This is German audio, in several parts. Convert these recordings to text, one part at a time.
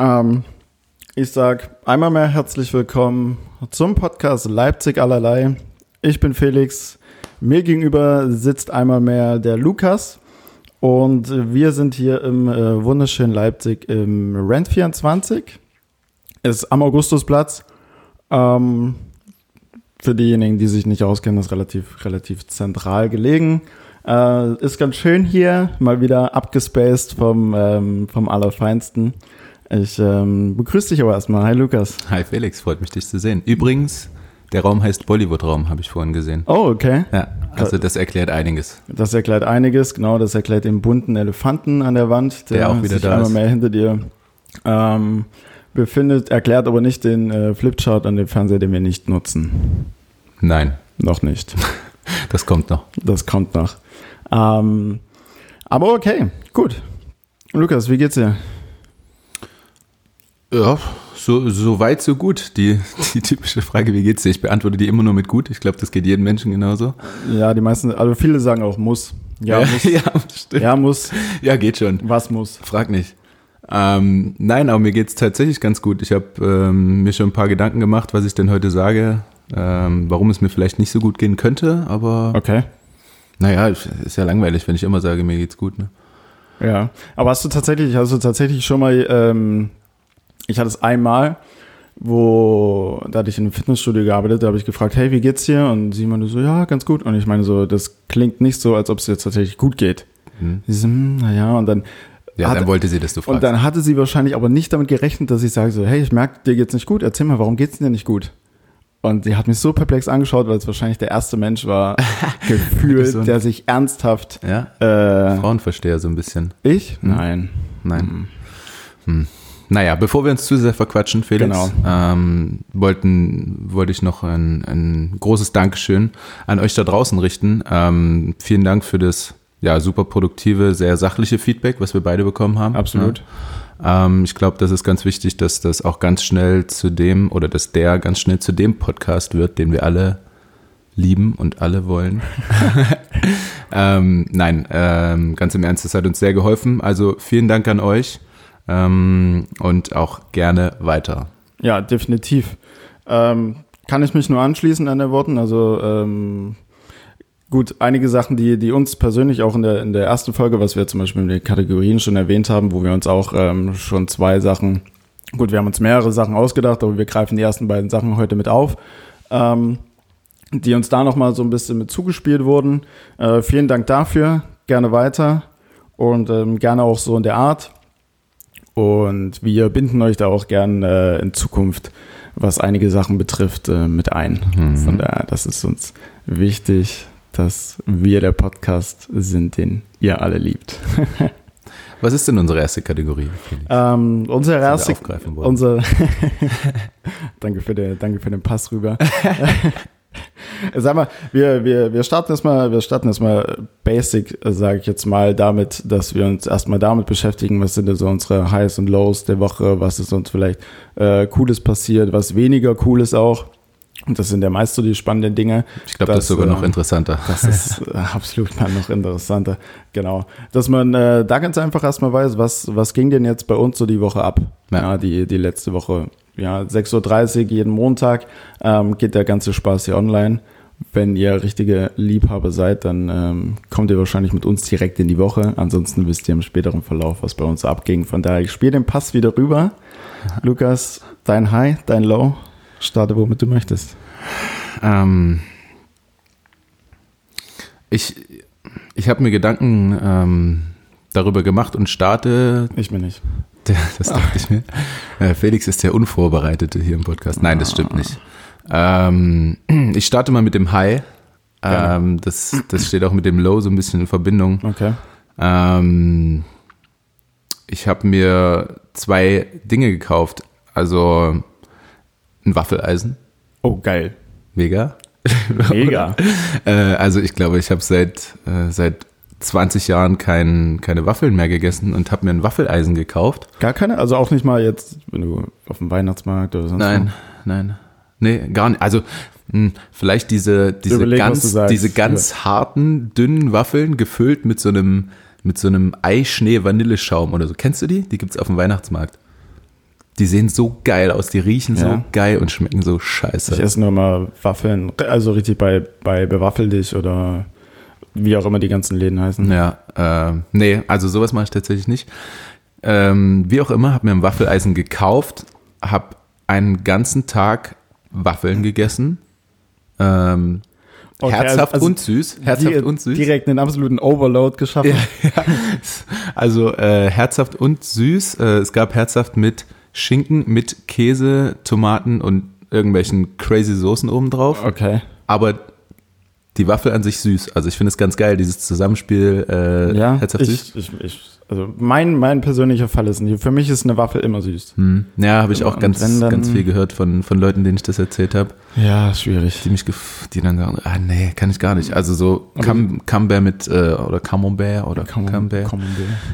Ähm, ich sag einmal mehr herzlich willkommen zum Podcast Leipzig allerlei. Ich bin Felix. Mir gegenüber sitzt einmal mehr der Lukas. Und wir sind hier im äh, wunderschönen Leipzig im Rent 24. Ist am Augustusplatz. Ähm, für diejenigen, die sich nicht auskennen, ist relativ, relativ zentral gelegen. Äh, ist ganz schön hier, mal wieder abgespaced vom, ähm, vom Allerfeinsten. Ich ähm, begrüße dich aber erstmal. Hi Lukas. Hi Felix, freut mich dich zu sehen. Übrigens, der Raum heißt Bollywood-Raum, habe ich vorhin gesehen. Oh, okay. Ja, also das erklärt einiges. Das erklärt einiges, genau. Das erklärt den bunten Elefanten an der Wand, der, der auch wieder sich da einmal ist. mehr hinter dir ähm, befindet. Erklärt aber nicht den äh, Flipchart an dem Fernseher, den wir nicht nutzen. Nein. Noch nicht. Das kommt noch. Das kommt noch. Ähm, aber okay, gut. Lukas, wie geht's dir? Ja, so, so weit, so gut. Die, die typische Frage, wie geht's dir? Ich beantworte die immer nur mit gut. Ich glaube, das geht jedem Menschen genauso. Ja, die meisten, also viele sagen auch muss. Ja, muss. ja, stimmt. Ja, muss. Ja, geht schon. Was muss? Frag nicht. Ähm, nein, aber mir geht's tatsächlich ganz gut. Ich habe ähm, mir schon ein paar Gedanken gemacht, was ich denn heute sage, ähm, warum es mir vielleicht nicht so gut gehen könnte, aber Okay. naja, ist ja langweilig, wenn ich immer sage, mir geht's gut. Ne? Ja. Aber hast du tatsächlich, hast du tatsächlich schon mal, ähm, ich hatte es einmal, wo, da hatte ich in einem Fitnessstudio gearbeitet, da habe ich gefragt, hey, wie geht's dir? Und sie meinte so, ja, ganz gut. Und ich meine so, das klingt nicht so, als ob es dir tatsächlich gut geht. Hm. Sie so, hm, naja, und dann Ja, Hat- dann wollte sie, dass du fragst. Und dann hatte sie wahrscheinlich aber nicht damit gerechnet, dass ich sage so, hey, ich merke, dir geht's nicht gut, erzähl mal, warum geht's dir nicht gut? Und sie hat mich so perplex angeschaut, weil es wahrscheinlich der erste Mensch war, gefühlt, so der sich ernsthaft, ja, äh, Frauenversteher so ein bisschen. ich? Nein. Nein. Hm. Naja, bevor wir uns zu sehr verquatschen, Felix, Genau. ähm, wollten, wollte ich noch ein, ein großes Dankeschön an euch da draußen richten. Ähm, vielen Dank für das ja, super produktive, sehr sachliche Feedback, was wir beide bekommen haben. Absolut. Ja. Ähm, ich glaube, das ist ganz wichtig, dass das auch ganz schnell zu dem oder dass der ganz schnell zu dem Podcast wird, den wir alle lieben und alle wollen. ähm, nein, ähm, ganz im Ernst, das hat uns sehr geholfen. Also vielen Dank an euch ähm, und auch gerne weiter. Ja, definitiv. Ähm, kann ich mich nur anschließen an den Worten. Also ähm, gut, einige Sachen, die, die uns persönlich auch in der, in der ersten Folge, was wir zum Beispiel in den Kategorien schon erwähnt haben, wo wir uns auch ähm, schon zwei Sachen, gut, wir haben uns mehrere Sachen ausgedacht, aber wir greifen die ersten beiden Sachen heute mit auf. Ähm, die uns da nochmal so ein bisschen mit zugespielt wurden. Äh, vielen Dank dafür. Gerne weiter und ähm, gerne auch so in der Art. Und wir binden euch da auch gern äh, in Zukunft, was einige Sachen betrifft, äh, mit ein. Mhm. Von daher, das ist uns wichtig, dass wir der Podcast sind, den ihr alle liebt. Was ist denn unsere erste Kategorie? Ähm, unser wir erste, aufgreifen wollen. unser, danke für den, danke für den Pass rüber. Sag mal, wir, wir, wir starten erstmal, wir starten erstmal basic, sage ich jetzt mal, damit, dass wir uns erstmal damit beschäftigen, was sind denn so unsere Highs und Lows der Woche, was ist uns vielleicht äh, Cooles passiert, was weniger Cooles auch. Und das sind ja meist so die spannenden Dinge. Ich glaube, das, ist sogar noch interessanter. Das ist äh, absolut mal noch interessanter. Genau. Dass man äh, da ganz einfach erstmal weiß, was, was ging denn jetzt bei uns so die Woche ab? Ja. Ja, die, die letzte Woche. Ja, 6.30 Uhr jeden Montag ähm, geht der ganze Spaß hier online. Wenn ihr richtige Liebhaber seid, dann ähm, kommt ihr wahrscheinlich mit uns direkt in die Woche. Ansonsten wisst ihr im späteren Verlauf, was bei uns abging. Von daher, ich spiele den Pass wieder rüber. Lukas, dein High, dein Low. Starte, womit du möchtest. Ähm, ich ich habe mir Gedanken ähm, darüber gemacht und starte. Ich mir nicht. Das dachte ich mir. Äh, Felix ist der Unvorbereitete hier im Podcast. Nein, das stimmt nicht. Ähm, ich starte mal mit dem High. Ähm, das, das steht auch mit dem Low so ein bisschen in Verbindung. Okay. Ähm, ich habe mir zwei Dinge gekauft. Also ein Waffeleisen. Oh, geil. Mega. Mega. Äh, also ich glaube, ich habe seit, äh, seit 20 Jahren kein, keine Waffeln mehr gegessen und habe mir ein Waffeleisen gekauft. Gar keine? Also auch nicht mal jetzt, wenn du auf dem Weihnachtsmarkt oder sonst Nein, nein. Nee, gar nicht. Also mh, vielleicht diese, diese Überleg, ganz, diese ganz harten, dünnen Waffeln gefüllt mit so einem, mit so einem Eischnee-Vanilleschaum oder so. Kennst du die? Die gibt's auf dem Weihnachtsmarkt. Die sehen so geil aus, die riechen so Ja. geil und schmecken so scheiße. Ich esse nur mal Waffeln, also richtig bei, bei Bewaffel dich oder wie auch immer die ganzen Läden heißen. Ja, äh, nee, also sowas mache ich tatsächlich nicht. Ähm, wie auch immer, habe mir ein Waffeleisen gekauft, habe einen ganzen Tag Waffeln gegessen. Ähm, Okay, herzhaft also und süß. Herzhaft Di- und süß. Direkt einen absoluten Overload geschaffen. Ja, also äh, herzhaft und süß. Äh, es gab herzhaft mit Schinken, mit Käse, Tomaten und irgendwelchen crazy Soßen obendrauf. Okay. Aber die Waffel an sich süß. Also ich finde es ganz geil, dieses Zusammenspiel äh, Ja, herzhaft süß. ich, ich, ich, also mein, mein persönlicher Fall ist, nicht- für mich ist eine Waffel immer süß. Hm. Ja, habe ich auch Und ganz, dann- ganz viel gehört von, von Leuten, denen ich das erzählt habe, Ja, schwierig. die mich, gef- die dann sagen, ah nee, kann ich gar nicht. Also so Cam Camembert mit äh, oder Camembert oder Camembert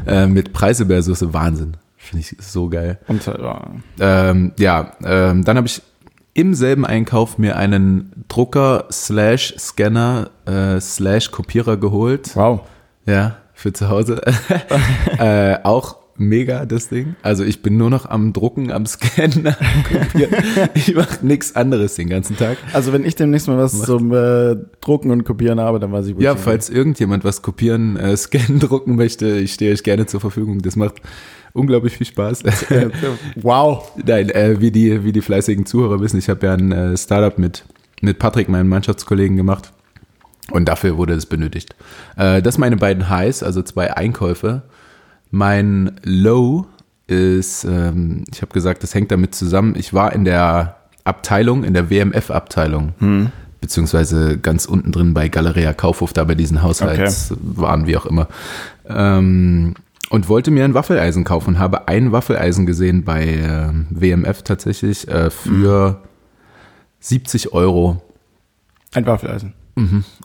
äh, mit Preiselbeersoße, Wahnsinn. Finde ich so geil. Und, äh, ja. Ähm, ja, ähm, dann habe ich im selben Einkauf mir einen Drucker slash Scanner äh, slash Kopierer geholt. Wow. Ja, für zu Hause. äh, auch mega das Ding. Also ich bin nur noch am Drucken, am Scannen, am Kopieren. Ich mache nichts anderes den ganzen Tag. Also wenn ich demnächst mal was zum äh, Drucken und Kopieren habe, dann weiß ich, wo Ja, ich falls irgendjemand was kopieren, äh, scannen, drucken möchte, ich stehe euch gerne zur Verfügung. Das macht unglaublich viel Spaß. Wow. Nein, äh, wie, die, wie die fleißigen Zuhörer wissen, ich habe ja ein äh, Startup mit, mit Patrick, meinem Mannschaftskollegen, gemacht. Und dafür wurde es benötigt. Äh, das meine beiden Highs, also zwei Einkäufe. Mein Low ist, ähm, ich habe gesagt, das hängt damit zusammen. Ich war in der Abteilung, in der WMF-Abteilung, beziehungsweise ganz unten drin bei Galeria Kaufhof, da bei diesen Haushaltswaren, wie auch immer. Ähm, und wollte mir ein Waffeleisen kaufen und habe ein Waffeleisen gesehen bei ähm, WMF tatsächlich äh, für 70 Euro. Ein Waffeleisen.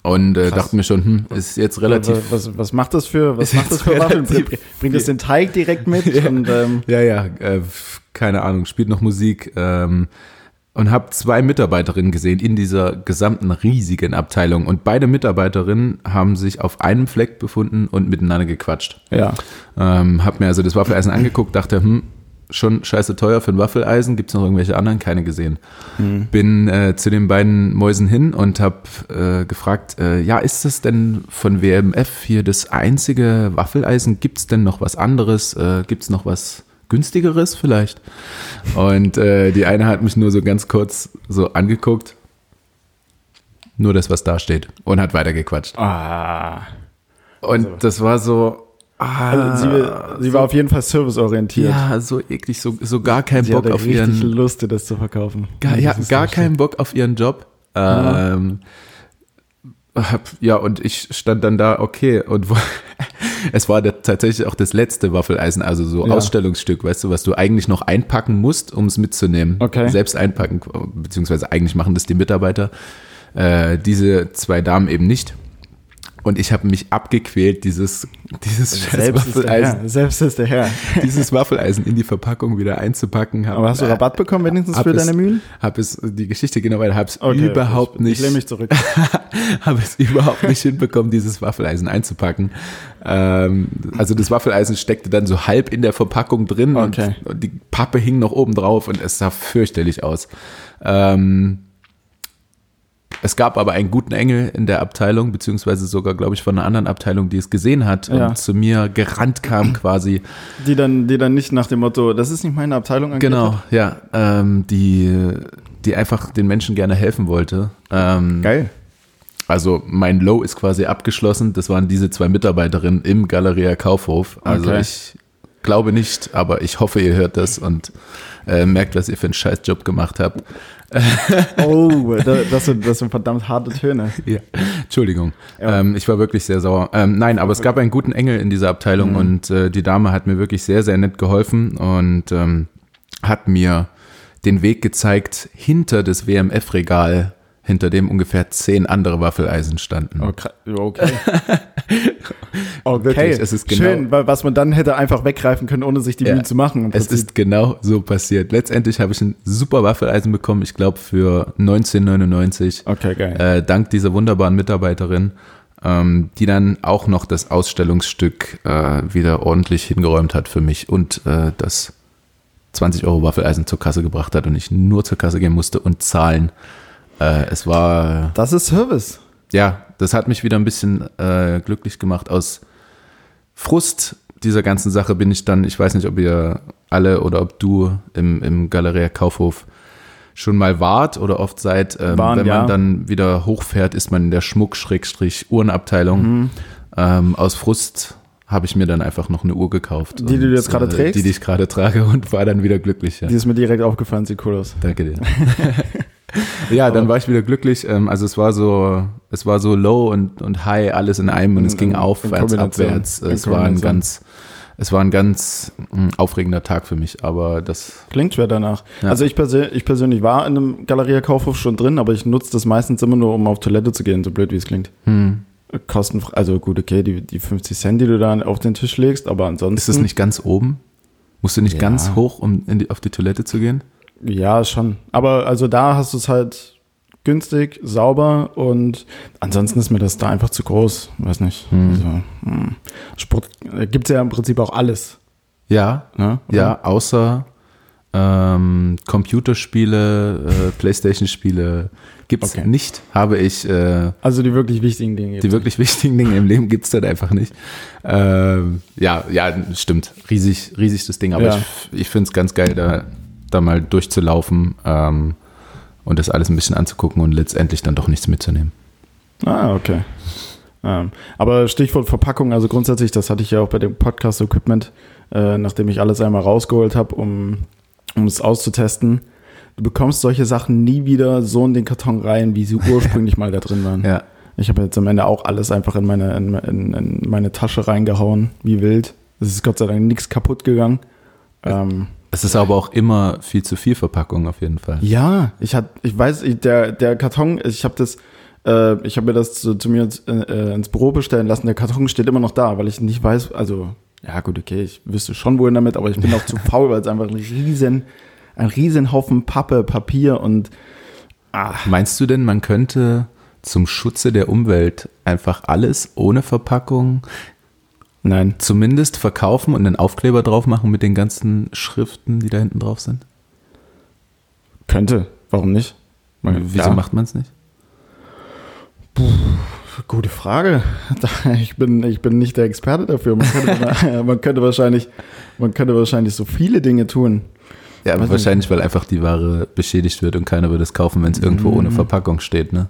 Und äh, dachte mir schon, hm, ist jetzt relativ Was, was, was macht das für, was macht das für Waffeln? Bringt- Bringt es den Teig direkt mit? Ja. Und, ähm, Ja, ja, äh, keine Ahnung, spielt noch Musik ähm, und habe zwei Mitarbeiterinnen gesehen in dieser gesamten riesigen Abteilung und beide Mitarbeiterinnen haben sich auf einem Fleck befunden und miteinander gequatscht. ja. Ähm, hab mir also das Waffeleisen angeguckt, dachte, hm, schon scheiße teuer für ein Waffeleisen, gibt's noch irgendwelche anderen? Keine gesehen. Bin äh, zu den beiden Mäusen hin und habe äh, gefragt, äh, ja, ist das denn von WMF hier das einzige Waffeleisen? Gibt's denn noch was anderes? Äh, gibt's noch was günstigeres vielleicht? Und äh, die eine hat mich nur so ganz kurz so angeguckt, nur das, was da steht und hat weitergequatscht. Ah. Und das war so, ah, Also sie, sie war auf jeden Fall serviceorientiert. ja, so eklig, so, so gar keinen sie Bock hatte auf ihren, Lust, das zu verkaufen. gar, ja, gar keinen Bock auf ihren Job. Ähm, hab, ja, und ich stand dann da, okay, und wo, es war der, tatsächlich auch das letzte Waffeleisen, also so Ja. Ausstellungsstück, weißt du, was du eigentlich noch einpacken musst, um es mitzunehmen. Okay. Selbst einpacken, beziehungsweise eigentlich machen das die Mitarbeiter. Äh, diese zwei Damen eben nicht. Und ich habe mich abgequält, dieses, dieses Selbst Waffeleisen. Selbst ist der Herr. dieses Waffeleisen in die Verpackung wieder einzupacken. Hab, Aber hast du Rabatt bekommen, wenigstens für es- deine Mühen? Hab es, die Geschichte genau, weil habe es Okay, überhaupt ich, nicht, Ich lehne mich zurück. habe es überhaupt nicht hinbekommen, dieses Waffeleisen einzupacken. Ähm, also das Waffeleisen steckte dann so halb in der Verpackung drin Okay. und, und die Pappe hing noch oben drauf und es sah fürchterlich aus. Ähm, es gab aber einen guten Engel in der Abteilung, beziehungsweise sogar, glaube ich, von einer anderen Abteilung, die es gesehen hat Ja. und zu mir gerannt kam quasi. Die dann, die dann nicht nach dem Motto, das ist nicht meine Abteilung Genau, hat. ja, ähm, die, die einfach den Menschen gerne helfen wollte. Ähm, Geil. Also mein Low ist quasi abgeschlossen. Das waren diese zwei Mitarbeiterinnen im Galeria Kaufhof. Also Okay. ich glaube nicht, aber ich hoffe, ihr hört das und äh, merkt, was ihr für einen Scheißjob gemacht habt. Oh, da- das sind, das sind verdammt harte Töne. Ja. Entschuldigung. Ja. Ähm, ich war wirklich sehr sauer. Ähm, nein, aber es gab einen guten Engel in dieser Abteilung und äh, die Dame hat mir wirklich sehr, sehr nett geholfen und ähm, hat mir den Weg gezeigt hinter das WMF-Regal, hinter dem ungefähr zehn andere Waffeleisen standen. Oh, kra- okay. Okay, Wirklich, es ist genau- schön, weil was man dann hätte einfach weggreifen können, ohne sich die Ja. Mühe zu machen. Es ist genau so passiert. Letztendlich habe ich ein super Waffeleisen bekommen, ich glaube für 1999. okay, geil. Äh, dank dieser wunderbaren Mitarbeiterin, ähm, die dann auch noch das Ausstellungsstück äh, wieder ordentlich hingeräumt hat für mich und äh, das 20 Euro Waffeleisen zur Kasse gebracht hat und ich nur zur Kasse gehen musste und zahlen. Äh, es war, Das ist Service. ja, das hat mich wieder ein bisschen äh, glücklich gemacht. Aus Frust dieser ganzen Sache bin ich dann, ich weiß nicht, ob ihr alle oder ob du im, im Galeria Kaufhof schon mal wart oder oft seid. Ähm, Waren, wenn ja. man dann wieder hochfährt, ist man in der Schmuck-Uhrenabteilung. Mhm. Ähm, aus Frust habe ich mir dann einfach noch eine Uhr gekauft. Die du und, jetzt gerade äh, trägst? Die, die ich gerade trage und war dann wieder glücklich. Ja. Die ist mir direkt aufgefallen, sieht cool aus. Danke dir. ja, dann war ich wieder glücklich. Ähm, Also es war so, es war so low und, und high, alles in einem und es In- ging in- in aufwärts, abwärts. Es war ein ganz, es war ein ganz mm, aufregender Tag für mich, aber das, Klingt schwer danach. Ja. Also ich, persö ich persönlich war in einem Galeria Kaufhof schon drin, aber ich nutze das meistens immer nur, um auf Toilette zu gehen, so blöd wie es klingt. hm, Kostenfrei, also gut, okay, die, die 50 Cent, die du da auf den Tisch legst, aber ansonsten. ist es nicht ganz oben? Musst du nicht Ja. ganz hoch, um die, auf die Toilette zu gehen? Ja, schon. Aber also da hast du es halt günstig, sauber und ansonsten ist mir das da einfach zu groß. Weiß nicht. Also, hm. Sport gibt es ja im Prinzip auch alles. Ja, Ne? Oder? ja, außer ähm, Computerspiele, äh, Playstation-Spiele gibt's Okay. nicht, habe ich äh, Also die wirklich wichtigen Dinge. Die wirklich wichtigen Dinge im Leben gibt's dort einfach nicht. Ähm, ja, ja, stimmt. Riesig, riesig das Ding. Aber Ja. ich, ich finde es ganz geil, da, da mal durchzulaufen ähm, und das alles ein bisschen anzugucken und letztendlich dann doch nichts mitzunehmen. Ah, okay. Ähm, aber Stichwort Verpackung, also grundsätzlich, das hatte ich ja auch bei dem Podcast-Equipment, äh, nachdem ich alles einmal rausgeholt habe, um, um es auszutesten. Du bekommst solche Sachen nie wieder so in den Karton rein, wie sie ursprünglich mal da drin waren. Ja, Ich habe jetzt am Ende auch alles einfach in meine, in, in, in meine Tasche reingehauen, wie wild. Es ist Gott sei Dank nichts kaputt gegangen. Ähm, es ist aber auch immer viel zu viel Verpackung auf jeden Fall. ja, ich hat, ich weiß, ich, der, der Karton, ich habe das, äh, ich habe mir das zu, zu mir ins, äh, ins Büro bestellen lassen. Der Karton steht immer noch da, weil ich nicht weiß, also, ja gut, okay, ich wüsste schon wohin damit, aber ich bin auch zu faul, weil es einfach ein riesen, ein riesen Haufen Pappe, Papier und, ah, Meinst du denn, man könnte zum Schutze der Umwelt einfach alles ohne Verpackung nein. zumindest verkaufen und einen Aufkleber drauf machen mit den ganzen Schriften, die da hinten drauf sind? Könnte, warum nicht? Man- Wieso ja. macht man es nicht? Gute Frage. Ich bin, ich bin nicht der Experte dafür. Man könnte, man könnte wahrscheinlich, man könnte wahrscheinlich so viele Dinge tun. Ja, aber Weiß wahrscheinlich, weil einfach die Ware beschädigt wird und keiner würde es kaufen, wenn es irgendwo Mhm. ohne Verpackung steht, ne?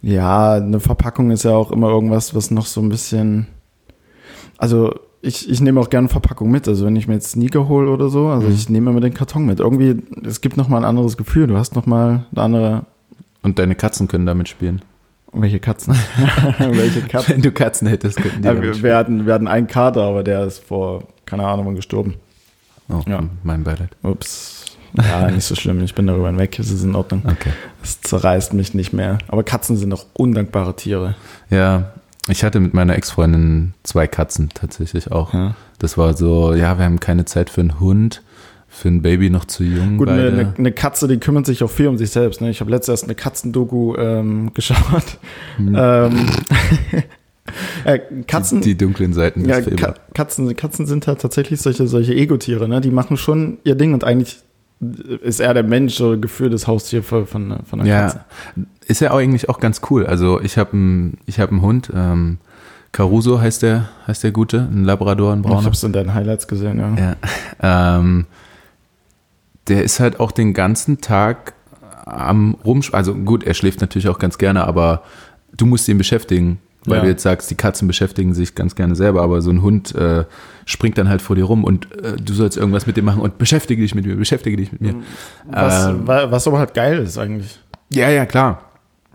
Ja, eine Verpackung ist ja auch immer irgendwas, was noch so ein bisschen. Also ich, ich nehme auch gerne Verpackung mit. Also wenn ich mir jetzt Sneaker hole oder so, also Mhm. ich nehme immer den Karton mit. Irgendwie, es gibt noch mal ein anderes Gefühl. Du hast noch mal eine andere. Und deine Katzen können damit spielen. Welche Katzen? Welche Katzen? Wenn du Katzen hättest, könnten die Ja, wir, wir, hatten, wir hatten einen Kater, aber der ist vor, keine Ahnung, wann gestorben. Oh, ja. mein Beileid. Ups. Ja, nicht so schlimm. Ich bin darüber hinweg. Es ist in Ordnung. Okay. Es zerreißt mich nicht mehr. Aber Katzen sind doch undankbare Tiere. Ja, ich hatte mit meiner Ex-Freundin zwei Katzen tatsächlich auch. Ja. Das war so, ja, wir haben keine Zeit für einen Hund, für ein Baby noch zu jung. Gut, eine, eine, eine Katze, die kümmert sich auch viel um sich selbst. Ne? Ich habe letztens eine Katzendoku ähm, geschaut. Ähm, äh, Katzen, die, die dunklen Seiten des ja. Ka Katzen, Katzen sind halt tatsächlich solche, solche Ego-Tiere. Ne? Die machen schon ihr Ding und eigentlich ist er der Mensch oder geführtes Haustier von, von, von einer Katze. Ja, ist ja auch eigentlich auch ganz cool. Also ich habe einen ich hab Hund, ähm, Caruso heißt der, heißt der Gute, ein Labrador, ein Ich Brauner. habe es in deinen Highlights gesehen, ja. Ja. Ähm, der ist halt auch den ganzen Tag am Rumsch... Also gut, er schläft natürlich auch ganz gerne, aber du musst ihn beschäftigen. Weil Ja. du jetzt sagst, die Katzen beschäftigen sich ganz gerne selber, aber so ein Hund äh, springt dann halt vor dir rum und äh, du sollst irgendwas mit dem machen und beschäftige dich mit mir, beschäftige dich mit mir. Was, Ähm, wa- was aber halt geil ist eigentlich. ja, ja, klar.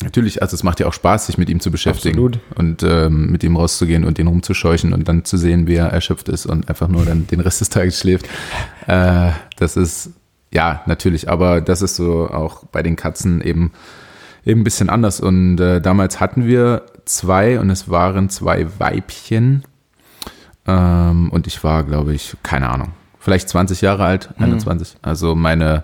Natürlich, also es macht ja auch Spaß, sich mit ihm zu beschäftigen Absolut. und ähm, mit ihm rauszugehen und ihn rumzuscheuchen und dann zu sehen, wie er erschöpft ist und einfach nur dann den Rest des Tages schläft. Äh, das ist, ja, natürlich, aber das ist so auch bei den Katzen eben, eben ein bisschen anders. Und äh, damals hatten wir zwei und es waren zwei Weibchen. Ähm, und ich war, glaube ich, keine Ahnung, vielleicht 20 Jahre alt, 21. Also meine,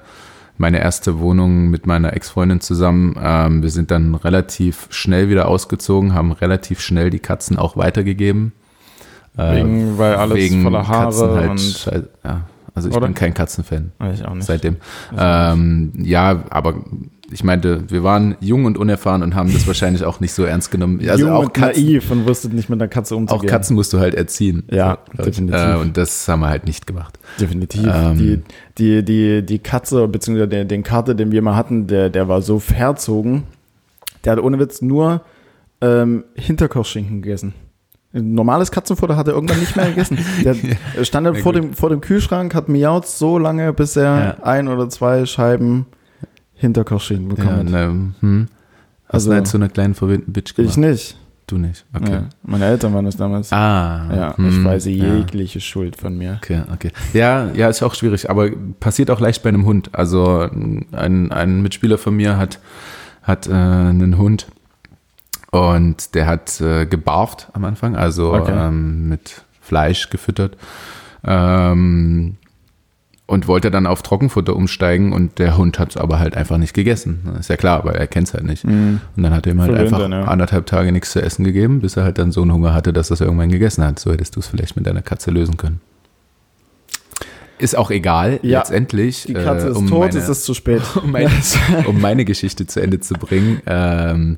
meine erste Wohnung mit meiner Ex-Freundin zusammen. Ähm, wir sind dann relativ schnell wieder ausgezogen, haben relativ schnell die Katzen auch weitergegeben. Äh, Wegen, weil alles wegen voller Haare Katzen halt und schei- ja, Also ich Oder? bin kein Katzenfan. Ich auch nicht. Seitdem. Ähm, ja, aber ich meinte, wir waren jung und unerfahren und haben das wahrscheinlich auch nicht so ernst genommen. Also Jung auch und Katzen, naiv und wusstet nicht mit einer Katze auch umzugehen. Katzen musst du halt erziehen. Ja, ich. definitiv. Äh, und das haben wir halt nicht gemacht. Definitiv. Ähm. die, die, die, die Katze, beziehungsweise den, den Kater, den wir mal hatten, der, der war so verzogen, der hat ohne Witz nur ähm, Hinterkochschinken gegessen. Ein normales Katzenfutter hat er irgendwann nicht mehr gegessen. Der er stand Na vor gut. dem, vor dem Kühlschrank, hat miaut so lange, bis er Ja. ein oder zwei Scheiben Hinterkochschinken Ja, bekommen hat. ne, hm. Hast Also- du zu einer kleinen verwöhnten Bitch Ich gemacht? nicht. Du nicht. Okay. Ja, meine Eltern waren das damals. Ah. ja, hm, ich weise ja. jegliche Schuld von mir. Okay, okay. Ja, ja, ist auch schwierig, aber passiert auch leicht bei einem Hund. Also ein, ein Mitspieler von mir hat, hat äh, einen Hund und der hat äh, gebarft am Anfang, also Okay. ähm, mit Fleisch gefüttert. Ähm, und wollte dann auf Trockenfutter umsteigen und der Hund hat es aber halt einfach nicht gegessen. Ist ja klar, weil er kennt es halt nicht. Und dann hat er ihm halt Verwöhnt einfach ja. anderthalb Tage nichts zu essen gegeben, bis er halt dann so einen Hunger hatte, dass er es irgendwann gegessen hat. So hättest du es vielleicht mit deiner Katze lösen können. Ist auch egal, Ja, letztendlich. Die Katze äh, ist um tot, meine, es ist zu spät. um, meine, um meine Geschichte zu Ende zu bringen. Ähm,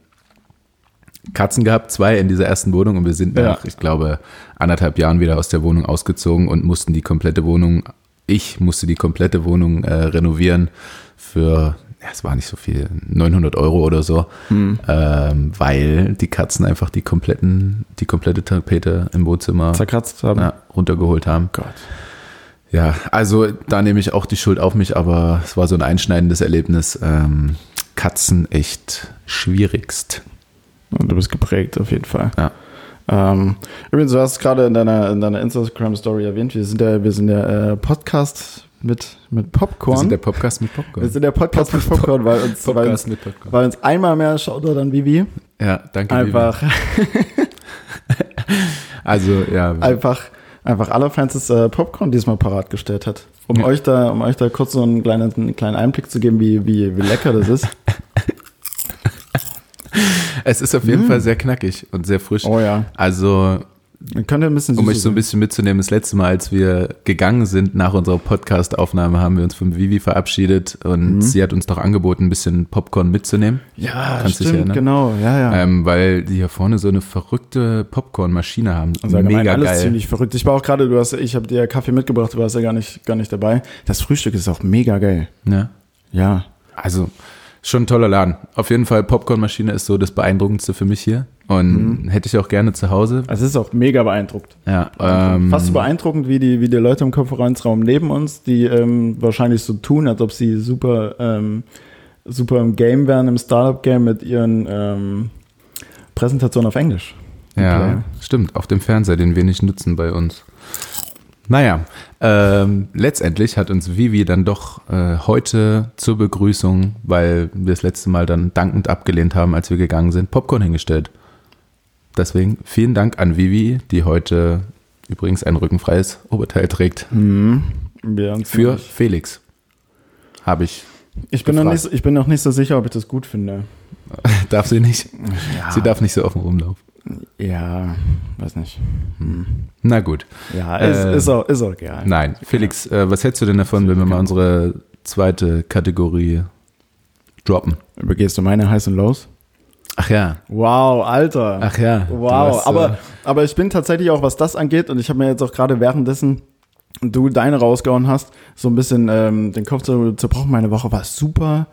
Katzen gehabt, zwei in dieser ersten Wohnung und wir sind Ja. nach, ich glaube, anderthalb Jahren wieder aus der Wohnung ausgezogen und mussten die komplette Wohnung, ich musste die komplette Wohnung äh, renovieren für, ja, es war nicht so viel, 900 Euro oder so, Hm. ähm, weil die Katzen einfach die kompletten, die komplette Tapete im Wohnzimmer Zerkratzt haben. ja, runtergeholt haben. Gott. Ja, also da nehme ich auch die Schuld auf mich, aber es war so ein einschneidendes Erlebnis. Ähm, Katzen echt schwierigst. Und du bist geprägt, auf jeden Fall. Ja. Ähm, übrigens, du hast es gerade in deiner, in deiner Instagram-Story erwähnt, wir sind der, wir sind der äh, Podcast mit, mit Wir Popcorn. sind der Podcast mit Popcorn. wir sind der Podcast mit Popcorn, weil uns, weil uns, Popcorn. weil uns einmal mehr Shoutout an Vivi. Ja, danke. Einfach. Also, ja. einfach, einfach allerfeinstes äh, Popcorn diesmal parat gestellt hat. Um Ja. euch da, um euch da kurz so einen kleinen, einen kleinen Einblick zu geben, wie, wie, wie lecker das ist. Es ist auf jeden Fall sehr knackig und sehr frisch. Mm. Oh ja. Also, Dann könnt ihr ein bisschen um euch so ein bisschen mitzunehmen, das letzte Mal, als wir gegangen sind nach unserer Podcast-Aufnahme, haben wir uns von Vivi verabschiedet und Mhm. sie hat uns doch angeboten, ein bisschen Popcorn mitzunehmen. Ja, Kannst dich stimmt, erinnern? genau, ja, ja. Ähm, weil die hier vorne so eine verrückte Popcorn-Maschine haben. Also Mega alles geil. ziemlich verrückt. Ich war auch gerade, du hast, ich habe dir Kaffee mitgebracht, du warst ja gar nicht, gar nicht dabei. Das Frühstück ist auch mega geil. Ja. Ja. Also schon ein toller Laden. Auf jeden Fall, Popcornmaschine ist so das Beeindruckendste für mich hier. Und Mhm. hätte ich auch gerne zu Hause. Also es ist auch mega beeindruckt. Ja, ähm, Fast so beeindruckend wie die, wie die Leute im Konferenzraum neben uns, die ähm, wahrscheinlich so tun, als ob sie super, ähm, super im Game wären, im Startup-Game mit ihren ähm, Präsentationen auf Englisch. ja, Okay. stimmt. Auf dem Fernseher, den wir nicht nutzen bei uns. Naja, ähm, letztendlich hat uns Vivi dann doch äh, heute zur Begrüßung, weil wir das letzte Mal dann dankend abgelehnt haben, als wir gegangen sind, Popcorn hingestellt. Deswegen vielen Dank an Vivi, die heute übrigens ein rückenfreies Oberteil trägt. Mhm. Für nicht- Felix habe ich. ich bin, nicht, so- ich bin noch nicht so sicher, ob ich das gut finde. Darf sie nicht? Ja, Sie darf nicht so offen rumlaufen. Ja weiß nicht. Hm. Na gut. Ja, ist, Äh, ist, auch, ist auch geil. Nein, Felix, äh, was hältst du denn davon, wenn wir mal unsere zweite Kategorie droppen? Übergehst du meine Highs und Lows? Ach ja. Wow, Alter. Ach ja. Wow, hast, aber, äh, aber ich bin tatsächlich auch, was das angeht, und ich habe mir jetzt auch gerade währenddessen du deine rausgehauen hast, so ein bisschen ähm, den Kopf zu zerbrochen. Meine Woche war super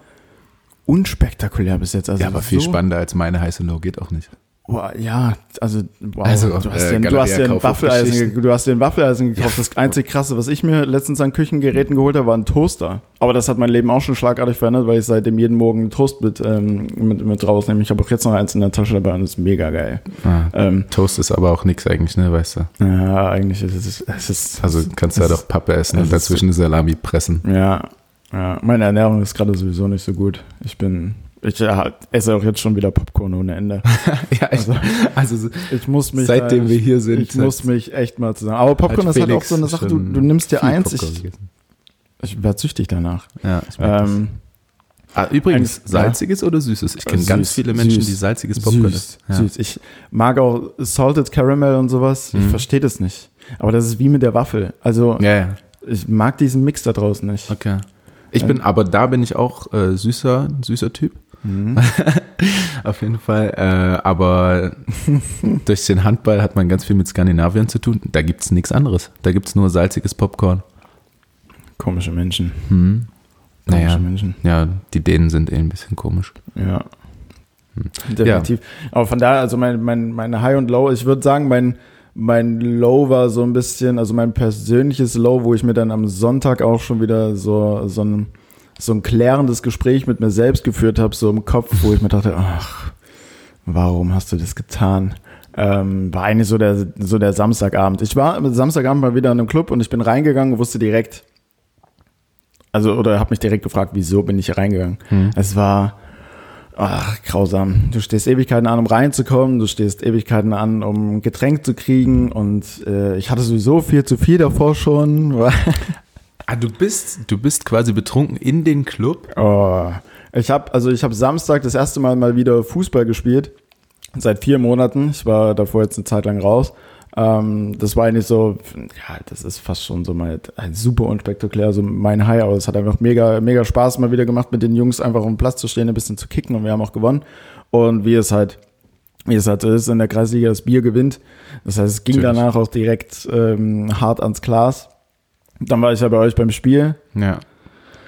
unspektakulär bis jetzt. Also ja, aber viel so, spannender als meine heiße Low geht auch nicht. Wow, ja, also, wow, Also, du, hast äh, dir, du, hast auf Waffeleisen, du hast dir ein Waffeleisen gekauft. Das einzig krasse, was ich mir letztens an Küchengeräten geholt habe, war ein Toaster. Aber das hat mein Leben auch schon schlagartig verändert, weil ich seitdem jeden Morgen einen Toast mit, ähm, mit, mit rausnehme. Ich habe auch jetzt noch eins in der Tasche dabei und das ist mega geil. Ah, Ähm, Toast ist aber auch nix eigentlich, ne, weißt du? ja, eigentlich ist es, es ist, Also kannst du ja es doch Pappe essen es und ist- dazwischen eine Salami pressen. Ja, ja, meine Ernährung ist gerade sowieso nicht so gut. Ich bin, ich ja, esse auch jetzt schon wieder Popcorn ohne Ende. ja, ich, also, Ich muss mich, Seitdem da, wir ich, hier sind, ich muss mich echt mal zusammen. Aber Popcorn ist halt auch Felix so eine Sache. Du, du nimmst dir eins, Popcorn ich, gegessen. ich werde süchtig danach. Ja, ich. Ähm, ah, übrigens, eigentlich- salziges oder süßes? Ich kenne ganz viele Menschen, süß, die salziges Popcorn süß, essen. Ja. süß. Ich mag auch Salted Caramel und sowas. Ich Mhm. verstehe das nicht. Aber das ist wie mit der Waffel. Also Ja, ja. ich mag diesen Mix da draußen nicht. Okay. Ich bin, aber da bin ich auch äh, süßer, süßer Typ. Mhm. Auf jeden Fall. Äh, aber durch den Handball hat man ganz viel mit Skandinavien zu tun. Da gibt es nichts anderes. Da gibt es nur salziges Popcorn. Komische Menschen. Hm. Komische Naja, Menschen. ja, die Dänen sind eh ein bisschen komisch. Ja. Definitiv. Aber von daher, also mein, mein, mein High und Low, ich würde sagen, mein, mein Low war so ein bisschen, also mein persönliches Low, wo ich mir dann am Sonntag auch schon wieder so, so ein, so ein klärendes Gespräch mit mir selbst geführt habe, so im Kopf, wo ich mir dachte, ach, warum hast du das getan? Ähm, war eigentlich so der, so der Samstagabend. Ich war am Samstagabend mal wieder in einem Club und ich bin reingegangen und wusste direkt, also, oder habe mich direkt gefragt, wieso bin ich hier reingegangen? Es war, ach, grausam. Du stehst Ewigkeiten an, um reinzukommen, du stehst Ewigkeiten an, um ein Getränk zu kriegen und äh, ich hatte sowieso viel zu viel davor schon. Ah, du bist, du bist quasi betrunken in den Club? Oh. Ich habe also ich habe Samstag das erste Mal mal wieder Fußball gespielt seit vier Monaten. Ich war davor jetzt eine Zeit lang raus. Ähm, das war eigentlich so, ja, das ist fast schon so mal ein super unspektakulär, so mein High aus. Es hat einfach mega mega Spaß mal wieder gemacht mit den Jungs einfach auf dem Platz zu stehen, ein bisschen zu kicken und wir haben auch gewonnen. Und wie es halt wie es halt so ist in der Kreisliga, das Bier gewinnt. Das heißt, es ging Natürlich. danach auch direkt ähm, hart ans Glas. Dann war ich ja bei euch beim Spiel. Ja.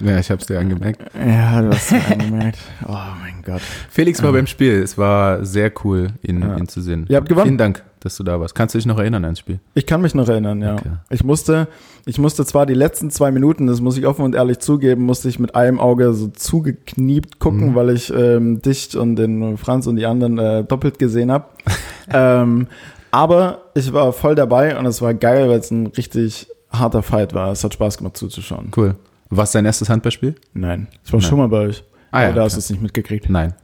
Ja, ich hab's dir angemerkt. Ja, du hast es angemerkt. Oh mein Gott. Felix war beim Spiel. Es war sehr cool, ihn, Ja. ihn zu sehen. Ihr habt gewonnen? Vielen Dank, dass du da warst. Kannst du dich noch erinnern ans Spiel? Ich kann mich noch erinnern, ja. Okay. Ich musste, ich musste zwar die letzten zwei Minuten, das muss ich offen und ehrlich zugeben, musste ich mit einem Auge so zugekniept gucken, Mhm. weil ich ähm, dich und den Franz und die anderen äh, doppelt gesehen habe. ähm, aber ich war voll dabei und es war geil, weil es ein richtig harter Fight war. Es hat Spaß gemacht zuzuschauen. Cool. Was dein erstes Handballspiel? Nein, ich war Nein. schon mal bei euch. Ah ja, aber da hast du es nicht mitgekriegt. Nein,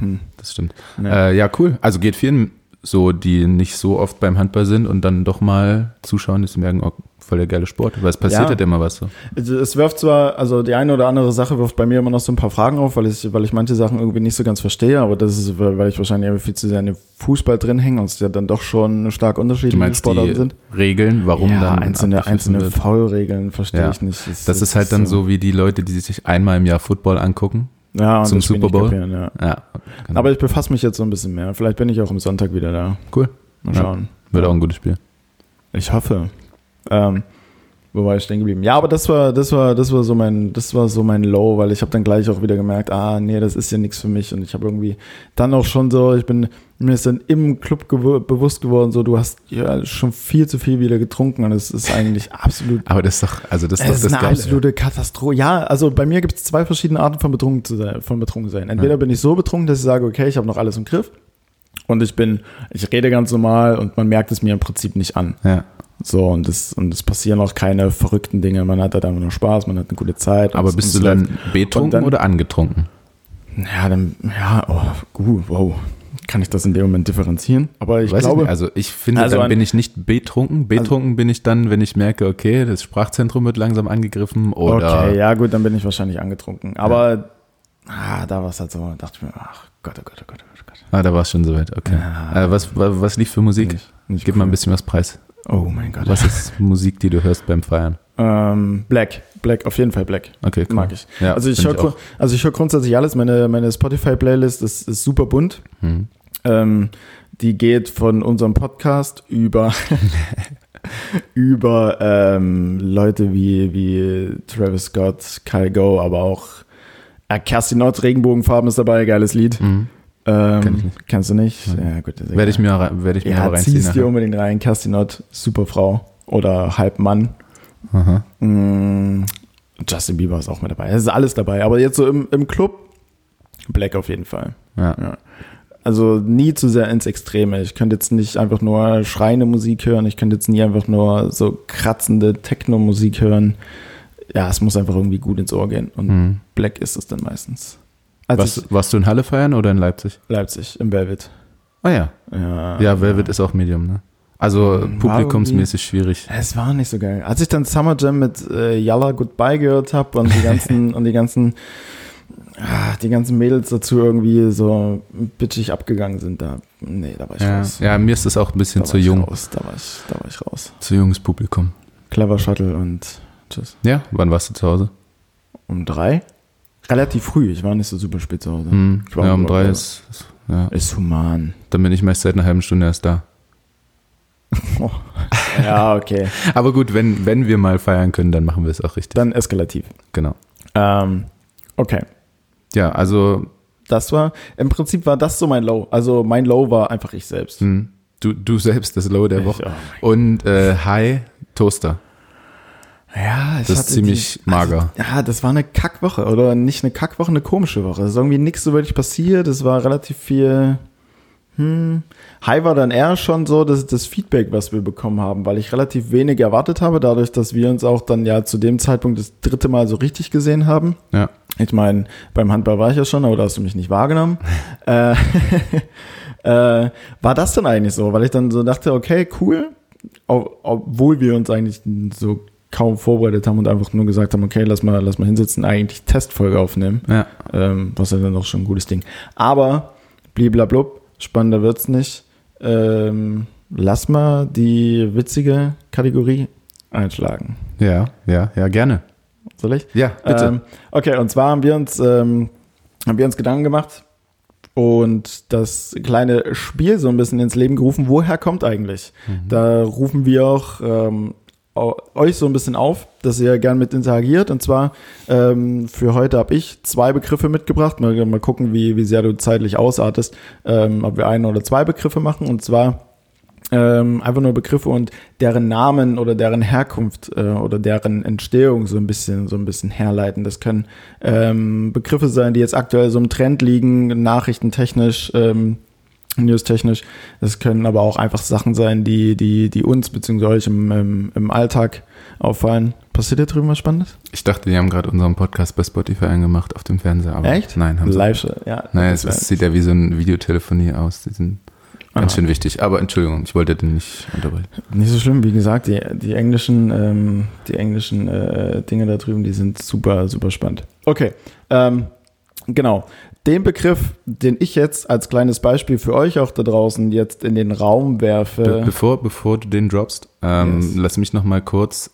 Hm. das stimmt. Ja. Äh, ja, cool. Also geht vielen so, die nicht so oft beim Handball sind und dann doch mal zuschauen, sie merken, oh, voll der geile Sport. Weil es passiert Ja. halt immer was so. Es wirft zwar, also die eine oder andere Sache wirft bei mir immer noch so ein paar Fragen auf, weil ich, weil ich manche Sachen irgendwie nicht so ganz verstehe, aber das ist, weil ich wahrscheinlich viel zu sehr in dem Fußball drin hänge und es ja dann doch schon stark unterschiedliche Sportarten sind. Regeln, warum ja, dann einzelne, einzelne? Foulregeln verstehe Ja. ich nicht. Das es ist halt dann so wie die Leute, die sich einmal im Jahr Football angucken. ja, und zum das Super Bowl. kapieren, ja. Ja, genau. Aber ich befasse mich jetzt so ein bisschen mehr. Vielleicht bin ich auch am Sonntag wieder da. cool. Mal schauen. Wird auch ein gutes Spiel. Ich hoffe. Ähm, wo war ich stehen geblieben? Ja, aber das war, das war, das war so mein, das war so mein Low, weil ich habe dann gleich auch wieder gemerkt, ah, nee, das ist ja nichts für mich. Und ich habe irgendwie dann auch schon so, ich bin mir ist dann im Club gewu- bewusst geworden, so du hast ja schon viel zu viel wieder getrunken und es ist eigentlich absolut. Aber das ist doch, also das ist doch ist das eine Geile. absolute Katastrophe. Ja, also bei mir gibt es zwei verschiedene Arten von betrunken zu sein. Von betrunken sein. Entweder bin ich so betrunken, dass ich sage, okay, ich habe noch alles im Griff und ich bin, ich rede ganz normal und man merkt es mir im Prinzip nicht an. Ja. So, und es und es passieren auch keine verrückten Dinge. Man hat halt einfach nur Spaß, man hat eine gute Zeit. Aber bist du dann betrunken dann- oder angetrunken? Ja, dann, ja, oh, gut, wow. Kann ich das in dem Moment differenzieren? Aber ich Weiß glaube, nicht. Also ich finde, Also dann an- bin ich nicht betrunken. Betrunken bin ich dann, wenn ich merke, okay, das Sprachzentrum wird langsam angegriffen oder okay, ja, gut, dann bin ich wahrscheinlich angetrunken. Aber, ah, da war es halt so, dachte ich mir, ach Gott, oh Gott, oh Gott, oh Gott, oh. Ah, da war es schon soweit, okay. Ja. Äh, was, was, lief für Musik? Nicht- nicht Gib mal ein cool. bisschen was preis. Oh mein Gott. Was ist Musik, die du hörst beim Feiern? Ähm, Black, Black, auf jeden Fall Black. Okay, cool. Mag ich. Ja, also ich höre grund- also ich höre grundsätzlich alles. Meine, meine Spotify-Playlist ist, ist super bunt. Hm. Ähm, die geht von unserem Podcast über über ähm, Leute wie, wie Travis Scott, Kyle Go, aber auch äh, Kerstin Nord, Regenbogenfarben ist dabei, geiles Lied. Mhm. Ähm, Kenn ich nicht. Kennst du nicht? Ja, gut. Werde ich mir, rein- werde ich mir ja, reinziehen. ziehst dir unbedingt rein. Kerstin Nord, super Frau oder Halbmann. Aha. Mm, Justin Bieber ist auch mit dabei. Es ist alles dabei. Aber jetzt so im, im Club, Black auf jeden Fall. Ja. Ja. Also nie zu sehr ins Extreme. Ich könnte jetzt nicht einfach nur schreiende Musik hören. Ich könnte jetzt nie einfach nur so kratzende Techno-Musik hören. Ja, es muss einfach irgendwie gut ins Ohr gehen. Und Mhm. Black ist es dann meistens. Als Was, ich, warst du in Halle feiern oder in Leipzig? Leipzig, im Velvet. Ah ja. Ja, Ja, Velvet ist auch Medium, ne? Also publikumsmäßig schwierig. Es war nicht so geil. Als ich dann Summer Jam mit äh, Yalla Goodbye gehört habe und die ganzen und die ganzen ah, die ganzen Mädels dazu irgendwie so bitchig abgegangen sind, da nee, da war ich Ja. raus. ja, mir ist das auch ein bisschen da zu jung. Raus, da war ich, da war ich raus. Zu junges Publikum. Clever Shuttle und Tschüss. Ja, wann warst du zu Hause? Um drei? Relativ früh, ich war nicht so super spät zu Hause. Hm, Ich ja, um drei ist, ist ja. Ist human. Dann bin ich meist seit einer halben Stunde erst da. Ja, okay. Aber gut, wenn, wenn wir mal feiern können, dann machen wir es auch richtig. Dann eskalativ. Genau. Ähm, okay. Ja, also Das war, im Prinzip war das so mein Low. Also mein Low war einfach ich selbst. hm, du, du selbst das Low der Woche. Ja. Und äh, Hi Toaster. Ja, Das ist ziemlich mager. Also, ja, das war eine Kackwoche. Oder nicht eine Kackwoche, eine komische Woche. Es ist irgendwie nichts so wirklich passiert. Es war relativ viel. Hm. High war dann eher schon so das, das Feedback, was wir bekommen haben, weil ich relativ wenig erwartet habe, dadurch, dass wir uns auch dann ja zu dem Zeitpunkt das dritte Mal so richtig gesehen haben. Ja. Ich meine, beim Handball war ich ja schon, aber da hast du mich nicht wahrgenommen. äh, äh, war das dann eigentlich so? Weil ich dann so dachte, okay, cool, ob, obwohl wir uns eigentlich so kaum vorbereitet haben und einfach nur gesagt haben, okay, lass mal, lass mal hinsetzen, eigentlich Testfolge aufnehmen. Ja. Ähm, was ja dann auch schon ein gutes Ding. Aber, bliblablub, spannender wird's nicht. Ähm, lass mal die witzige Kategorie einschlagen. Ja, ja, ja, gerne. Soll ich? Ja, bitte. Ähm, okay, und zwar haben wir uns, ähm, haben wir uns Gedanken gemacht und das kleine Spiel so ein bisschen ins Leben gerufen. Woher kommt eigentlich? Da rufen wir auch ähm, euch so ein bisschen auf, dass ihr gern mit interagiert. Und zwar ähm, für heute habe ich zwei Begriffe mitgebracht. Mal, mal gucken, wie, wie sehr du zeitlich ausartest, ähm, ob wir ein oder zwei Begriffe machen. Und zwar ähm, einfach nur Begriffe und deren Namen oder deren Herkunft äh, oder deren Entstehung so ein bisschen so ein bisschen herleiten. Das können ähm, Begriffe sein, die jetzt aktuell so im Trend liegen, nachrichtentechnisch, ähm, newstechnisch. Das können aber auch einfach Sachen sein, die die die uns bzw. euch im, im, im Alltag auffallen. Passiert hier drüben was Spannendes? Ich dachte, die haben gerade unseren Podcast bei Spotify angemacht auf dem Fernseher. Aber Echt? Nein, haben sie Live, ja. Naja, es, es sieht ja wie so ein Videotelefonie aus. Die sind ganz Aha. schön wichtig. Aber Entschuldigung, ich wollte den nicht unterbrechen. Nicht so schlimm, wie gesagt, die, die englischen, ähm, die englischen äh, Dinge da drüben, die sind super, super spannend. Okay, ähm, genau. Den Begriff, den ich jetzt als kleines Beispiel für euch auch da draußen jetzt in den Raum Be werfe, bevor, bevor du den droppst, ähm, Yes. lass mich noch mal kurz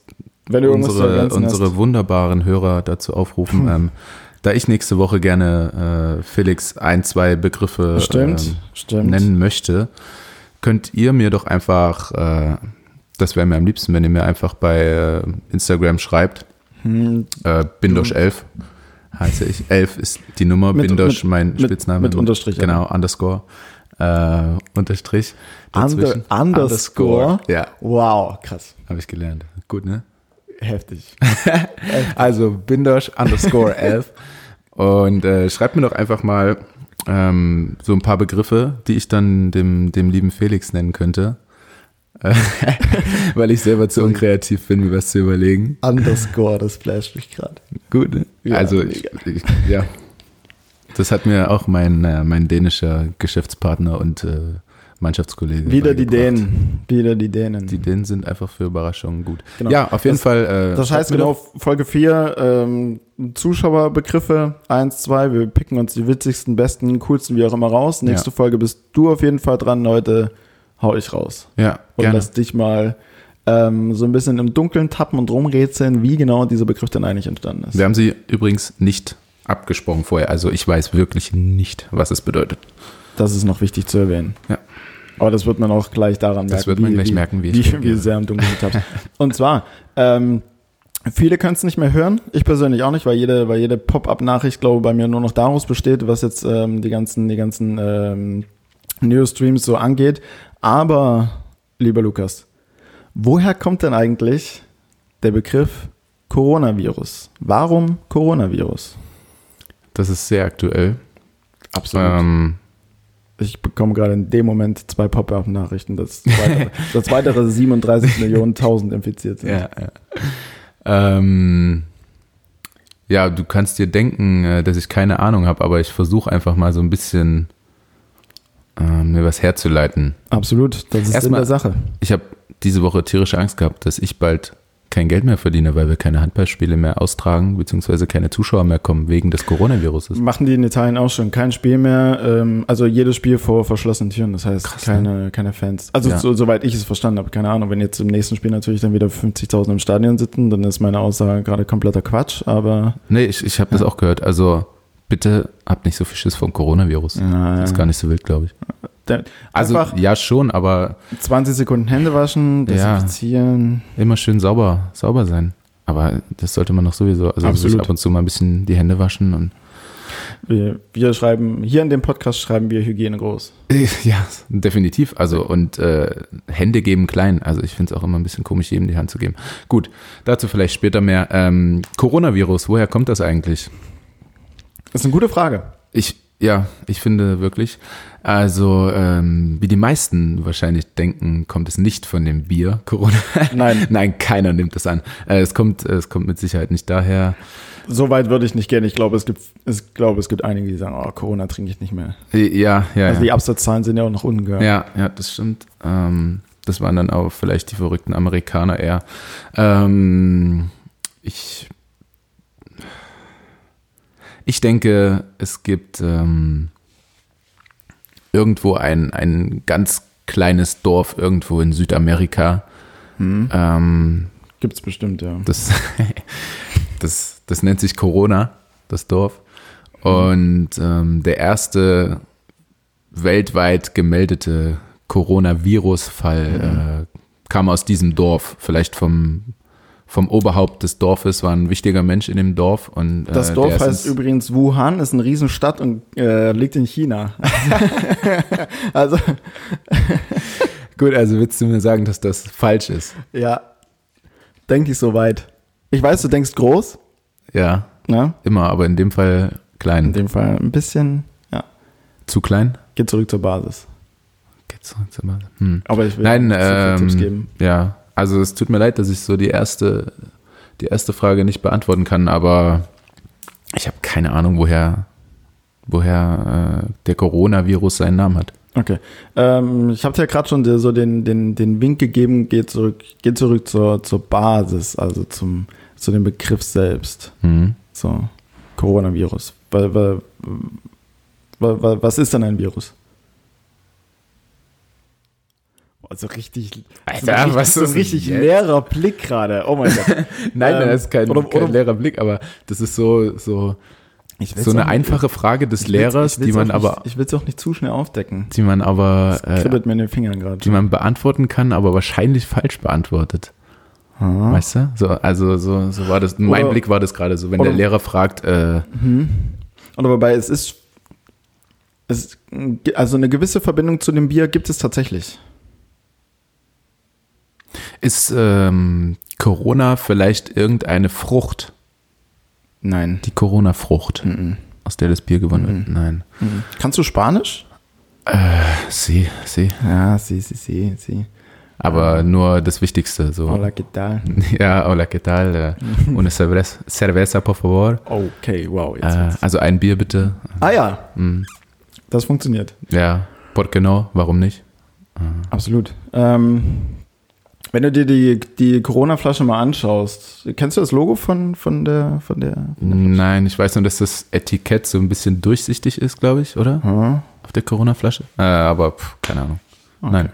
unsere, unsere hast. wunderbaren Hörer dazu aufrufen. ähm, da ich nächste Woche gerne äh, Felix ein, zwei Begriffe Stimmt, ähm, stimmt. nennen möchte, könnt ihr mir doch einfach, äh, das wäre mir am liebsten, wenn ihr mir einfach bei äh, Instagram schreibt, Hm, äh, Bindosch11 heiße ich. 11 ist die Nummer, Mit- Bindosch mit- mein mit- Spitzname. mit Unterstrich, Genau, Underscore. Äh, Unterstrich. dazwischen. Under, underscore. Ja, Wow, krass. habe ich gelernt. Gut, ne? Heftig. Also Bindosch underscore 11. Und äh, schreibt mir doch einfach mal ähm, so ein paar Begriffe, die ich dann dem, dem lieben Felix nennen könnte. Weil ich selber zu unkreativ bin, mir was zu überlegen. underscore, das flasht mich gerade. Gut, ne? Ja, also ich, ich, ja. Das hat mir auch mein, äh, mein dänischer Geschäftspartner und äh, Mannschaftskollege. Wieder die. Dänen. Wieder die Dänen. Die Dänen sind einfach für Überraschungen gut. Genau. Ja, auf jeden Das- Fall. Äh, Das heißt genau, Folge 4, ähm, Zuschauerbegriffe 1, 2, wir picken uns die witzigsten, besten, coolsten, wie auch immer raus. Nächste Ja. Folge bist du auf jeden Fall dran, heute hau ich raus. Ja, Und gerne. lass dich mal ähm, so ein bisschen im Dunkeln tappen und rumrätseln, wie genau dieser Begriff denn eigentlich entstanden ist. Wir haben sie übrigens nicht abgesprochen vorher. Also ich weiß wirklich nicht, was es bedeutet. Das ist noch wichtig zu erwähnen. Ja. Aber das wird man auch gleich daran merken. Das wird man gleich merken, wie ich wie, reagiere. wie sehr im Dunkeln tappst. Und zwar, ähm, viele können es nicht mehr hören. Ich persönlich auch nicht, weil jede, weil jede Pop-up-Nachricht, glaube ich, bei mir nur noch daraus besteht, was jetzt ähm, die ganzen, die ganzen ähm, News-Streams so angeht. Aber, lieber Lukas, woher kommt denn eigentlich der Begriff Coronavirus? Warum Coronavirus? Das ist sehr aktuell. Absolut. Ähm, Ich bekomme gerade in dem Moment zwei Pop-Up-Nachrichten, dass weitere, dass weitere 37 Millionen tausend infiziert sind. ja, ja. Ähm, ja, du kannst dir denken, äh, dass ich keine Ahnung habe, aber ich versuche einfach mal so ein bisschen äh, mir was herzuleiten. Absolut, das ist in Erstmal- der Sache. Ich habe diese Woche tierische Angst gehabt, dass ich bald kein Geld mehr verdiene, weil wir keine Handballspiele mehr austragen, beziehungsweise keine Zuschauer mehr kommen wegen des Coronaviruses. Machen die in Italien auch schon kein Spiel mehr, ähm, also jedes Spiel vor verschlossenen Türen, das heißt Krass, ne? keine, keine Fans. Also Ja. so, soweit ich es verstanden habe, keine Ahnung, wenn jetzt im nächsten Spiel natürlich dann wieder 50.000 im Stadion sitzen, dann ist meine Aussage gerade kompletter Quatsch, aber Nee, ich, ich habe das auch gehört. Also bitte habt nicht so viel Schiss vom Coronavirus. Ja, Das ist ja. gar nicht so wild, glaube ich. Also einfach ja schon, aber 20 Sekunden Hände waschen, Ja. desinfizieren. immer schön sauber, sauber sein. Aber das sollte man doch sowieso, also Absolut. sich ab und zu mal ein bisschen die Hände waschen und Wir, wir schreiben, hier in dem Podcast schreiben wir Hygiene groß. ja, definitiv. Also und äh, Hände geben klein. Also ich finde es auch immer ein bisschen komisch, jedem die Hand zu geben. Gut, dazu vielleicht später mehr. Ähm, Coronavirus, woher kommt das eigentlich? Das ist eine gute Frage. Ich, ja, ich finde wirklich. Also, ähm, wie die meisten wahrscheinlich denken, kommt es nicht von dem Bier, Corona. Nein. Nein, keiner nimmt es an. Äh, es kommt, es kommt mit Sicherheit nicht daher. So weit würde ich nicht gehen. Ich glaube, es gibt, ich glaube, es gibt einige, die sagen, oh, Corona trinke ich nicht mehr. Ja, ja, Also die ja. Absatzzahlen sind ja auch noch unten. Ja, ja, das stimmt. Ähm, das waren dann auch vielleicht die verrückten Amerikaner eher. Ähm, ich, ich denke, es gibt ähm, irgendwo ein, ein ganz kleines Dorf irgendwo in Südamerika. Hm. Ähm, Gibt's bestimmt, ja. das, das, das nennt sich Corona, das Dorf. Und ähm, der erste weltweit gemeldete Coronavirus-Fall äh, kam aus diesem Dorf. Vielleicht vom, vom Oberhaupt des Dorfes war ein wichtiger Mensch in dem Dorf. Und, äh, Das Dorf heißt übrigens Wuhan, ist eine Riesenstadt und äh, liegt in China. also, Gut, also willst du mir sagen, dass das falsch ist? ja, denke ich so weit. Ich weiß, du denkst groß, Ja, ne? immer, aber in dem Fall In klein. dem Fall ein bisschen, ja. Zu klein? Geht zurück zur Basis. Geht's zurück zur Basis? Hm. Aber ich will Nein, viele Tipps ähm, geben. ja, also es tut mir leid, dass ich so die erste, die erste Frage nicht beantworten kann, aber ich habe keine Ahnung, woher, woher äh, der Coronavirus seinen Namen hat. Okay. Ähm, ich habe ja gerade schon so den, den, den Wink gegeben, geht zurück, geht zurück zur, zur Basis, also zum, zu dem Begriff selbst. Mhm. So, Coronavirus. Was ist denn ein Virus? Also richtig, Alter, so ein richtig, was so ein ist richtig denn jetzt? leerer Blick gerade. Oh mein Gott. Nein, Ähm, das ist kein, oder- kein oder- leerer Blick, aber das ist so, so, so eine auch nicht- einfache Frage des Lehrers, die man auch aber, Nicht, ich will es auch nicht zu schnell aufdecken. die man aber, äh, Kribbelt mir in den Fingern gerade. die man beantworten kann, aber wahrscheinlich falsch beantwortet. Ah. Weißt du? So, also so, so war das. Mein Oder- Blick war das gerade so, wenn der Lehrer fragt, äh, Oder wobei es ist, es, also eine gewisse Verbindung zu dem Bier gibt es tatsächlich. Ist ähm, Corona vielleicht irgendeine Frucht? Nein. Die Corona-Frucht, Mhm. aus der das Bier gewonnen wird? Nein. Mhm. Kannst du Spanisch? Sie, sie. Ja, sí, sí, sí, sí. Aber nur das Wichtigste. So. Hola, ¿qué tal? Ja, hola, ¿qué tal? Äh, Una cerveza, cerveza por favor. Okay, wow. Jetzt Äh, also ein Bier bitte. ah ja, Mhm. das funktioniert. Ja, por qué no? Warum nicht? Absolut. Ähm, wenn du dir die, die Corona-Flasche mal anschaust, kennst du das Logo von, von der, von der? Nein, ich weiß nur, dass das Etikett so ein bisschen durchsichtig ist, glaube ich, oder? Hm? Auf der Corona-Flasche. Äh, aber pff, keine Ahnung. Nein.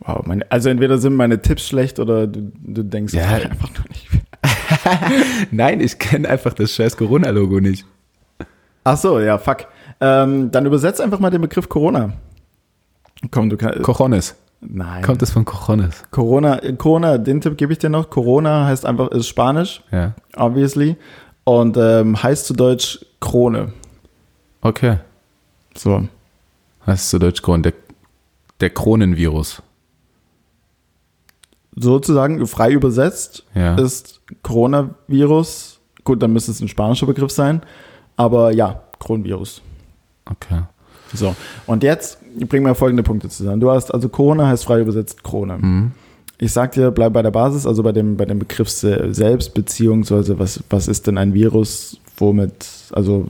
Wow, meine, also entweder sind meine Tipps schlecht oder du, du denkst Ja. halt einfach nur nicht. Nein, ich kenne einfach das scheiß Corona-Logo nicht. Ach so, ja, fuck. Ähm, dann übersetzt einfach mal den Begriff Corona. Komm, du kannst. Cojones. Nein. Kommt das von Cojones? Corona, Corona, den Tipp gebe ich dir noch. Corona heißt einfach, ist Spanisch, Ja. obviously. Und ähm, heißt zu Deutsch Krone. Okay. So. Heißt zu Deutsch Kron. Der, der Kronenvirus. Sozusagen frei übersetzt Ja. ist Coronavirus. Gut, dann müsste es ein spanischer Begriff sein. Aber ja, Kronenvirus. Okay. So. Und jetzt bringen wir folgende Punkte zusammen. Du hast also Corona heißt frei übersetzt Krone. Mhm. Ich sag dir, bleib bei der Basis, also bei dem, bei dem Begriff se- selbst, beziehungsweise was, was ist denn ein Virus, womit, also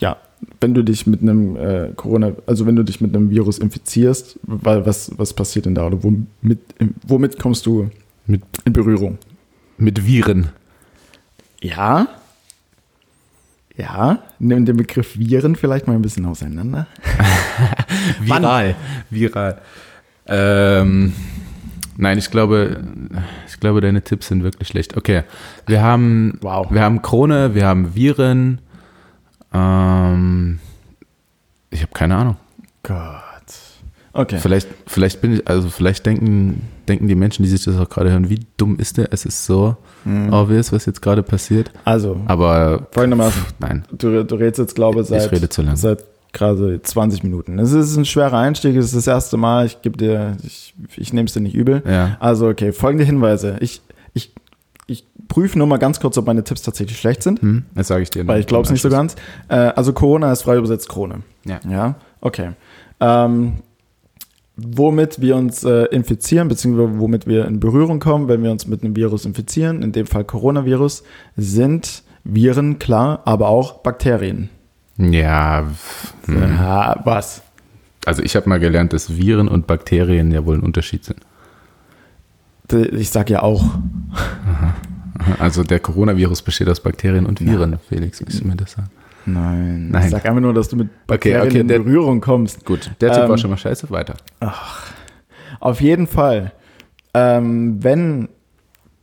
ja, wenn du dich mit einem äh, Corona, also wenn du dich mit einem Virus infizierst, weil was, was passiert denn da oder womit, womit kommst du Mit, in Berührung. mit Viren. Ja. Ja, nimm den Begriff Viren vielleicht mal ein bisschen auseinander. Viral. Viral. Ähm, nein, ich glaube, ich glaube, deine Tipps sind wirklich schlecht. Okay, wir haben, Wow. wir haben Krone, wir haben Viren. Ähm, ich habe keine Ahnung. Gott. Okay. Vielleicht, vielleicht bin ich, also vielleicht denken, denken die Menschen, die sich das auch gerade hören, wie dumm ist der? Es ist so obvious, was jetzt gerade passiert. Also, Aber folgendermaßen. pff, nein, Du, du redest jetzt, glaube ich, seit, ich rede zu lang. seit gerade 20 Minuten. Es ist ein schwerer Einstieg, es ist das erste Mal. Ich gebe dir, ich, ich nehme es dir nicht übel. Ja. Also, okay, folgende Hinweise. Ich, ich, ich prüfe nur mal ganz kurz, ob meine Tipps tatsächlich schlecht sind, Hm, das sage ich dir. weil ich glaube es nicht so ganz. Äh, also, Corona ist frei übersetzt Krone. Ja. Ja, okay. Ähm, womit wir uns äh, infizieren, beziehungsweise womit wir in Berührung kommen, wenn wir uns mit einem Virus infizieren, in dem Fall Coronavirus, sind Viren, klar, aber auch Bakterien. Ja, hm. Ja, was? also ich habe mal gelernt, dass Viren und Bakterien ja wohl ein Unterschied sind. Ich sag ja auch. Also der Coronavirus besteht aus Bakterien und Viren, Felix, willst du mir das sagen? Nein. Nein. Ich sag einfach nur, dass du mit Bakterien okay, in der- Berührung kommst. Gut, der Tipp Ähm, war schon mal scheiße, weiter. Auf jeden Fall, ähm, wenn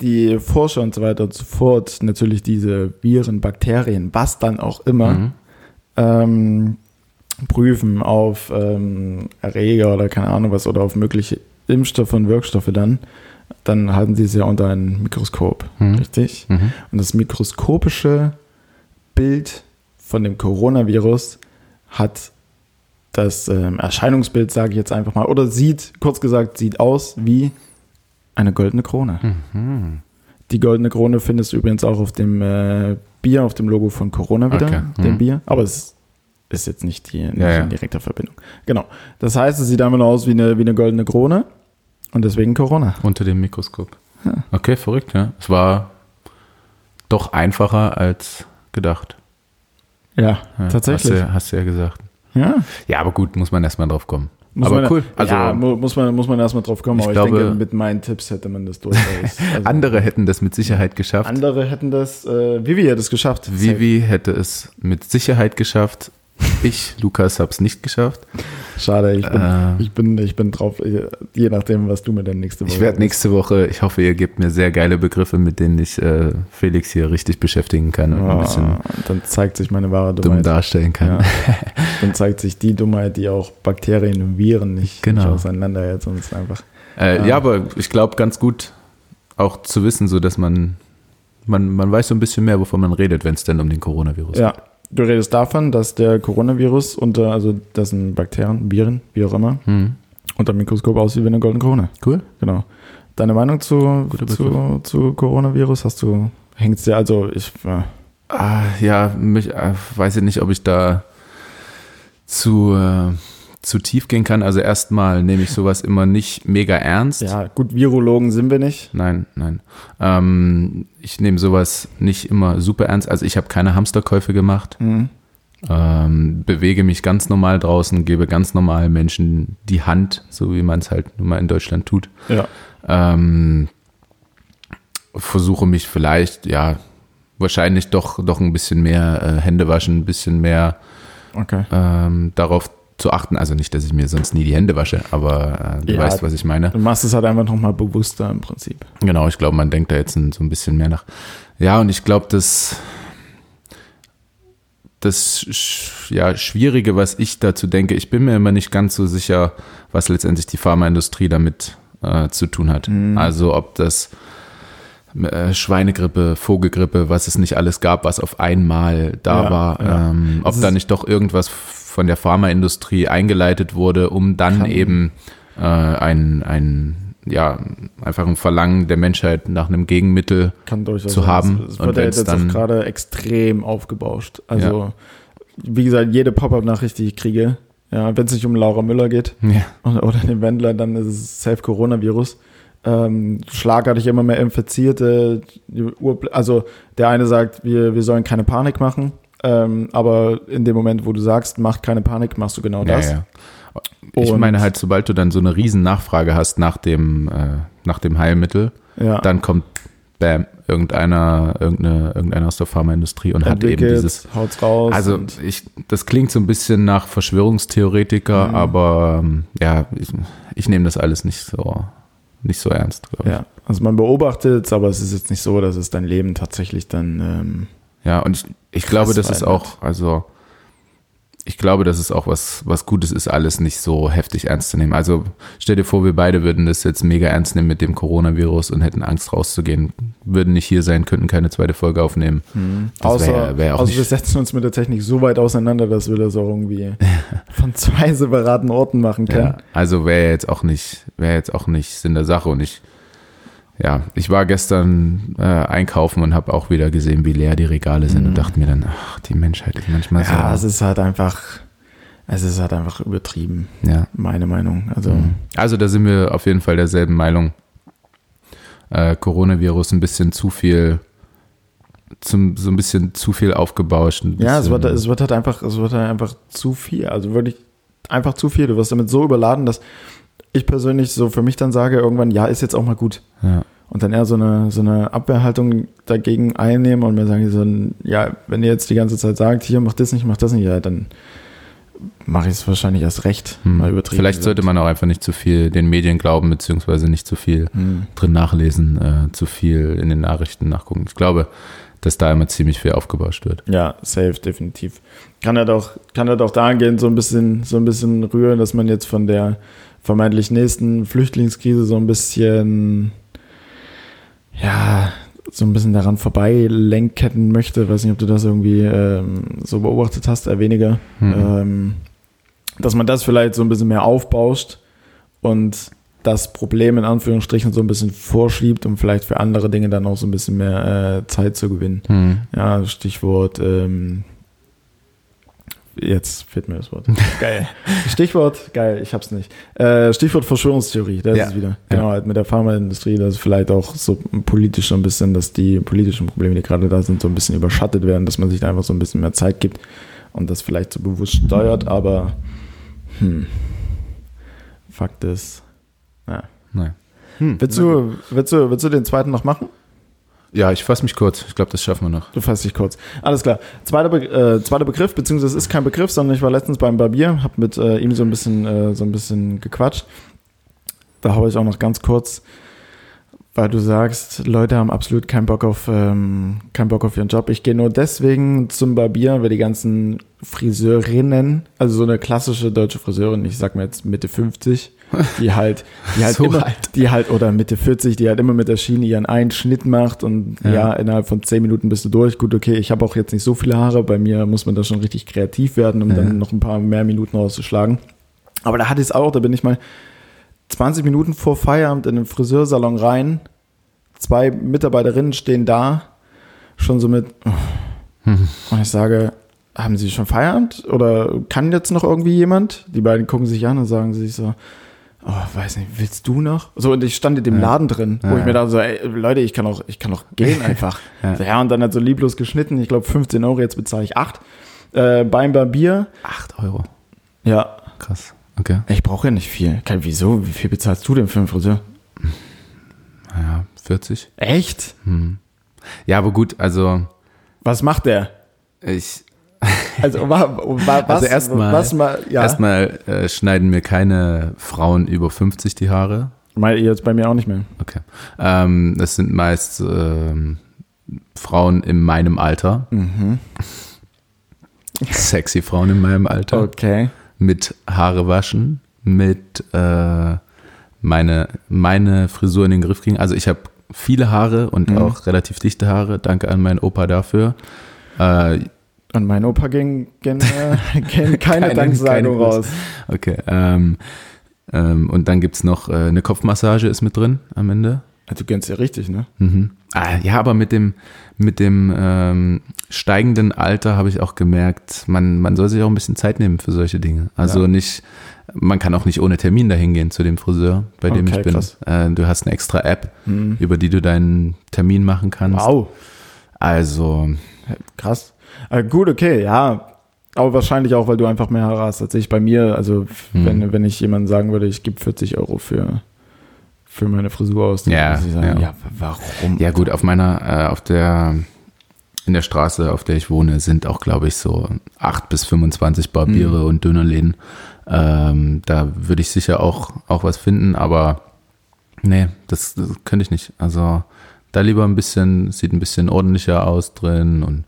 die Forscher und so weiter und so fort natürlich diese Viren, Bakterien, was dann auch immer, Mhm. ähm, prüfen auf ähm, Erreger oder keine Ahnung was oder auf mögliche Impfstoffe und Wirkstoffe dann, dann halten sie es ja unter ein Mikroskop, Mhm. richtig? Mhm. Und das mikroskopische Bild von dem Coronavirus hat das ähm, Erscheinungsbild, sage ich jetzt einfach mal, oder sieht, kurz gesagt, sieht aus wie eine goldene Krone. Mhm. Die goldene Krone findest du übrigens auch auf dem äh, Bier, auf dem Logo von Corona wieder, Okay. dem Mhm. Bier. Aber es ist jetzt nicht, die, nicht Ja, ja. in direkter Verbindung. Genau. Das heißt, es sieht einmal aus wie eine, wie eine goldene Krone und deswegen Corona. Unter dem Mikroskop. Okay, verrückt, ja. Es war doch einfacher als gedacht. Ja, Ja, tatsächlich. Hast du, hast du ja gesagt. Ja. Ja, aber gut, muss man erstmal drauf kommen. Muss aber man, cool. Also ja, mu- muss man, muss man erstmal drauf kommen, Ich aber glaube- ich denke, mit meinen Tipps hätte man das durchaus. Also, andere hätten das mit Sicherheit geschafft. andere hätten das, äh, Vivi hat es geschafft. Vivi hätte es mit Sicherheit geschafft. Ich, Lukas, habe es nicht geschafft. Schade, ich bin, Äh. ich bin, ich bin drauf, je nachdem, was du mir dann nächste Woche Ich werde nächste Woche, ich hoffe, ihr gebt mir sehr geile Begriffe, mit denen ich äh, Felix hier richtig beschäftigen kann und ein bisschen Ah, dann zeigt sich meine wahre dumm Dummheit. darstellen kann. Ja. Dann zeigt sich die Dummheit, die auch Bakterien und Viren nicht, Genau. nicht auseinander jetzt sonst einfach. Äh, Ah. Ja, aber ich glaube, ganz gut auch zu wissen, so dass man, man, man weiß so ein bisschen mehr, wovon man redet, wenn es denn um den Coronavirus Ja, du redest davon, dass der Coronavirus unter, also das sind Bakterien, Viren, wie auch immer, geht. Hm. unter dem Mikroskop aussieht wie eine goldene Krone. Cool. Genau. Deine Meinung zu, zu, zu Coronavirus? Hast du, hängst dir, also ich, äh, Ah, ja, mich, äh, weiß ich nicht, ob ich da zu, äh, zu tief gehen kann. Also erstmal nehme ich sowas immer nicht mega ernst. ja, gut, Virologen sind wir nicht. Nein, nein. Ähm, ich nehme sowas nicht immer super ernst. Also ich habe keine Hamsterkäufe gemacht. Mhm. Ähm, bewege mich ganz normal draußen, gebe ganz normal Menschen die Hand, so wie man es halt nun mal in Deutschland tut. Ja. Ähm, versuche mich vielleicht, ja, wahrscheinlich doch, doch ein bisschen mehr äh, Hände waschen, ein bisschen mehr Okay. ähm, darauf zu achten. Also nicht, dass ich mir sonst nie die Hände wasche, aber äh, du Ja. weißt, was ich meine. Du machst es halt einfach nochmal bewusster im Prinzip. Genau, ich glaube, man denkt da jetzt ein, so ein bisschen mehr nach. Ja, und ich glaube, das, das ja, Schwierige, was ich dazu denke, ich bin mir immer nicht ganz so sicher, was letztendlich die Pharmaindustrie damit äh, zu tun hat. Also ob das äh, Schweinegrippe, Vogelgrippe, was es nicht alles gab, was auf einmal da Ja, war, ja. ähm, ob da nicht doch irgendwas von der Pharmaindustrie eingeleitet wurde, um dann Kann- eben äh, ein, ein, ja, einfach ein Verlangen der Menschheit nach einem Gegenmittel. Zu haben. Es Und wird ja jetzt dann- gerade extrem aufgebauscht. Also, wie gesagt, jede Pop-Up-Nachricht, die ich kriege, ja, wenn es nicht um Laura Müller geht Ja. oder, den Wendler, dann ist es safe Coronavirus. Ähm, schlagartig immer mehr Infizierte. Also der eine sagt, wir, wir sollen keine Panik machen. Ähm, aber in dem Moment, wo du sagst, macht keine Panik, machst du genau das. Ja, ja. Ich Und- meine halt, sobald du dann so eine riesen Nachfrage hast nach dem, äh, nach dem Heilmittel, Ja. Dann kommt, bam, irgendeiner, irgendeine, irgendeiner aus der Pharmaindustrie und hat eben dieses. haut's raus. Also ich, das klingt so ein bisschen nach Verschwörungstheoretiker, Mhm. aber ähm, ja, ich, ich nehme das alles nicht so, nicht so ernst, glaube ich. ja, also man beobachtet es, aber es ist jetzt nicht so, dass es dein Leben tatsächlich dann. Ähm, Ja, und ich, ich glaube, das ist auch, also ich glaube, dass es auch was, was Gutes ist, alles nicht so heftig ernst zu nehmen. Also stell dir vor, wir beide würden das jetzt mega ernst nehmen mit dem Coronavirus und hätten Angst rauszugehen, würden nicht hier sein, könnten keine zweite Folge aufnehmen. Das außer wär- wär auch außer nicht- wir setzen uns mit der Technik so weit auseinander, dass wir das auch irgendwie von zwei separaten Orten machen können. Ja, also wäre jetzt auch nicht, wäre jetzt auch nicht Sinn der Sache. Und ich, ja, ich war gestern äh, einkaufen und habe auch wieder gesehen, wie leer die Regale sind und dachte mir dann, ach, die Menschheit ist manchmal Mhm. Ja, es so. ist halt einfach, es ist halt einfach übertrieben, Ja. meine Meinung. Also Also da sind wir auf jeden Fall derselben Meinung. Äh, Coronavirus ein bisschen zu viel, zum, so ein bisschen zu viel aufgebauscht. ja, es wird, es wird halt einfach, es wird halt einfach zu viel. Also wirklich einfach zu viel. Du wirst damit so überladen, dass ich persönlich so für mich dann sage, irgendwann, ja, ist jetzt auch mal gut. ja. Und dann eher so eine, so eine Abwehrhaltung dagegen einnehmen und mir sagen, so, ja, wenn ihr jetzt die ganze Zeit sagt, hier, mach das nicht, mach das nicht, ja, dann mache ich es wahrscheinlich erst recht. Hm. Mal übertrieben Vielleicht gesagt. sollte man auch einfach nicht zu viel den Medien glauben, beziehungsweise nicht zu viel Hm. drin nachlesen, äh, zu viel in den Nachrichten nachgucken. Ich glaube, dass da immer ziemlich viel aufgebauscht wird. Ja, safe, definitiv. Kann halt auch, kann halt auch dahingehend so ein bisschen, so ein bisschen rühren, dass man jetzt von der vermeintlich nächsten Flüchtlingskrise so ein bisschen, ja, so ein bisschen daran vorbeilenken möchte. Weiß nicht, ob du das irgendwie ähm, so beobachtet hast, eher weniger. Mhm. Ähm, dass man das vielleicht so ein bisschen mehr aufbauscht und das Problem in Anführungsstrichen so ein bisschen vorschiebt, um vielleicht für andere Dinge dann auch so ein bisschen mehr äh, Zeit zu gewinnen. Hm. Ja, Stichwort, ähm, jetzt fehlt mir das Wort. Geil. Stichwort, geil, ich hab's nicht. Äh, Stichwort Verschwörungstheorie, da ist Ja. es wieder. Genau, halt mit der Pharmaindustrie, das ist vielleicht auch so politisch so ein bisschen, dass die politischen Probleme, die gerade da sind, so ein bisschen überschattet werden, dass man sich da einfach so ein bisschen mehr Zeit gibt und das vielleicht so bewusst steuert, aber hm, Fakt ist, ja. Nein. Willst du, willst, du, willst du den zweiten noch machen? Ja, ich fasse mich kurz. Ich glaube, das schaffen wir noch. Du fasst dich kurz. Alles klar. Zweiter, Be äh, zweiter Begriff, beziehungsweise es ist kein Begriff, sondern ich war letztens beim Barbier, habe mit äh, ihm so ein bisschen äh, so ein bisschen gequatscht. Da habe ich auch noch ganz kurz, weil du sagst, Leute haben absolut keinen Bock auf ähm, keinen Bock auf ihren Job. Ich gehe nur deswegen zum Barbier, weil die ganzen Friseurinnen, also so eine klassische deutsche Friseurin, ich sag mal jetzt Mitte 50, die halt, die halt So immer, alt. die halt, oder Mitte 40, die halt immer mit der Schiene ihren einen Schnitt macht und ja, Ja. innerhalb von 10 Minuten bist du durch. Gut, okay, ich habe auch jetzt nicht so viele Haare, bei mir muss man da schon richtig kreativ werden, um Ja. dann noch ein paar mehr Minuten rauszuschlagen. Aber da hatte ich es auch, da bin ich mal 20 Minuten vor Feierabend in den Friseursalon rein, zwei Mitarbeiterinnen stehen da, schon so mit, und ich sage, haben Sie schon Feierabend oder kann jetzt noch irgendwie jemand? Die beiden gucken sich an und sagen sich so, oh, weiß nicht, willst du noch? So, und ich stand in dem Ja. Laden drin, wo Ja, ich mir dachte so, ey, Leute, ich kann auch, ich kann auch gehen einfach. Ja. ja. So, ja, und dann hat so lieblos geschnitten, ich glaube 15 Euro, jetzt bezahle ich 8. Äh, beim Barbier, 8 Euro. ja, Krass. Okay. ich brauche ja nicht viel. Kein, wieso? Wie viel bezahlst du denn für einen Friseur? Ja, 40. Echt? Hm. Ja, aber gut, also Was macht der? ich Also, wa, wa, was, Also erstmal- was mal, ja. erstmal äh, schneiden mir keine Frauen über 50 die Haare. Jetzt bei mir auch nicht mehr. Okay. Ähm, das sind meist ähm, Frauen in meinem Alter. Mhm. Sexy Frauen in meinem Alter. Okay. Mit Haare waschen, mit äh, meine, meine Frisur in den Griff kriegen. Also ich habe viele Haare und Mhm. auch relativ dichte Haare. Danke an meinen Opa dafür. Äh, An meinen Opa ging, ging, äh, ging keine, Keine- Danksagung keine raus. okay. Ähm, ähm, und dann gibt es noch äh, eine Kopfmassage ist mit drin am Ende. Du kennst ja richtig, ne? Mhm. Ah, ja, aber mit dem, mit dem ähm, steigenden Alter habe ich auch gemerkt, man, man soll sich auch ein bisschen Zeit nehmen für solche Dinge. Also Ja. nicht, man kann auch nicht ohne Termin dahin gehen zu dem Friseur, bei dem Okay, ich bin. Äh, du hast eine extra App, Mhm. über die du deinen Termin machen kannst. Wow. Also, Krass. Äh, gut, okay, ja. Aber wahrscheinlich auch, weil du einfach mehr Haare hast als ich. Bei mir, also Mhm. wenn, wenn ich jemandem sagen würde, ich gebe 40 Euro für, für meine Frisur aus. Ja, muss ich sagen, ja. ja. warum? Ja gut, auf meiner, äh, auf der, in der Straße, auf der ich wohne, sind auch, glaube ich, so 8 bis 25 Barbiere und Dönerläden. Ähm, da würde ich sicher auch, auch was finden, aber nee, das, das könnte ich nicht. Also da lieber ein bisschen, sieht ein bisschen ordentlicher aus drin und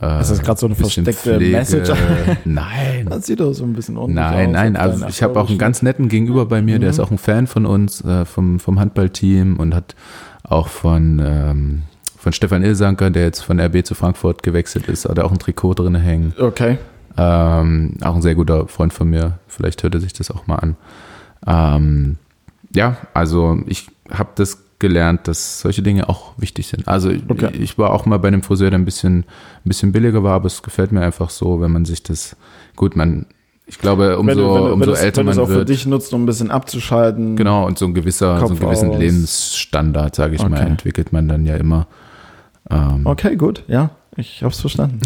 äh, Ist das gerade so eine versteckte Pflege. Message? Nein. Das sieht doch so ein bisschen ordentlich Nein, aus. nein, also ich habe auch einen ganz netten Gegenüber bei mir, der ist auch ein Fan von uns, äh, vom, vom Handballteam und hat auch von, ähm, von Stefan Ilsanker, der jetzt von RB zu Frankfurt gewechselt ist, hat er auch ein Trikot drin hängen. Okay. Ähm, auch ein sehr guter Freund von mir, vielleicht hört er sich das auch mal an. Ähm, ja, also ich habe das gelernt, dass solche Dinge auch wichtig sind. Also Okay. ich, war auch mal bei einem Friseur, der ein bisschen, ein bisschen billiger war, aber es gefällt mir einfach so, wenn man sich das, gut, man, ich glaube, umso, wenn du, wenn du, umso älter wenn du es man auch für wird, dich nutzt, um ein bisschen abzuschalten. genau, und so ein gewisser, so einen Kopf gewissen aus. Lebensstandard, sage ich mal, Okay. entwickelt man dann ja immer. Ähm, Okay, gut. Ja, ich hab's verstanden.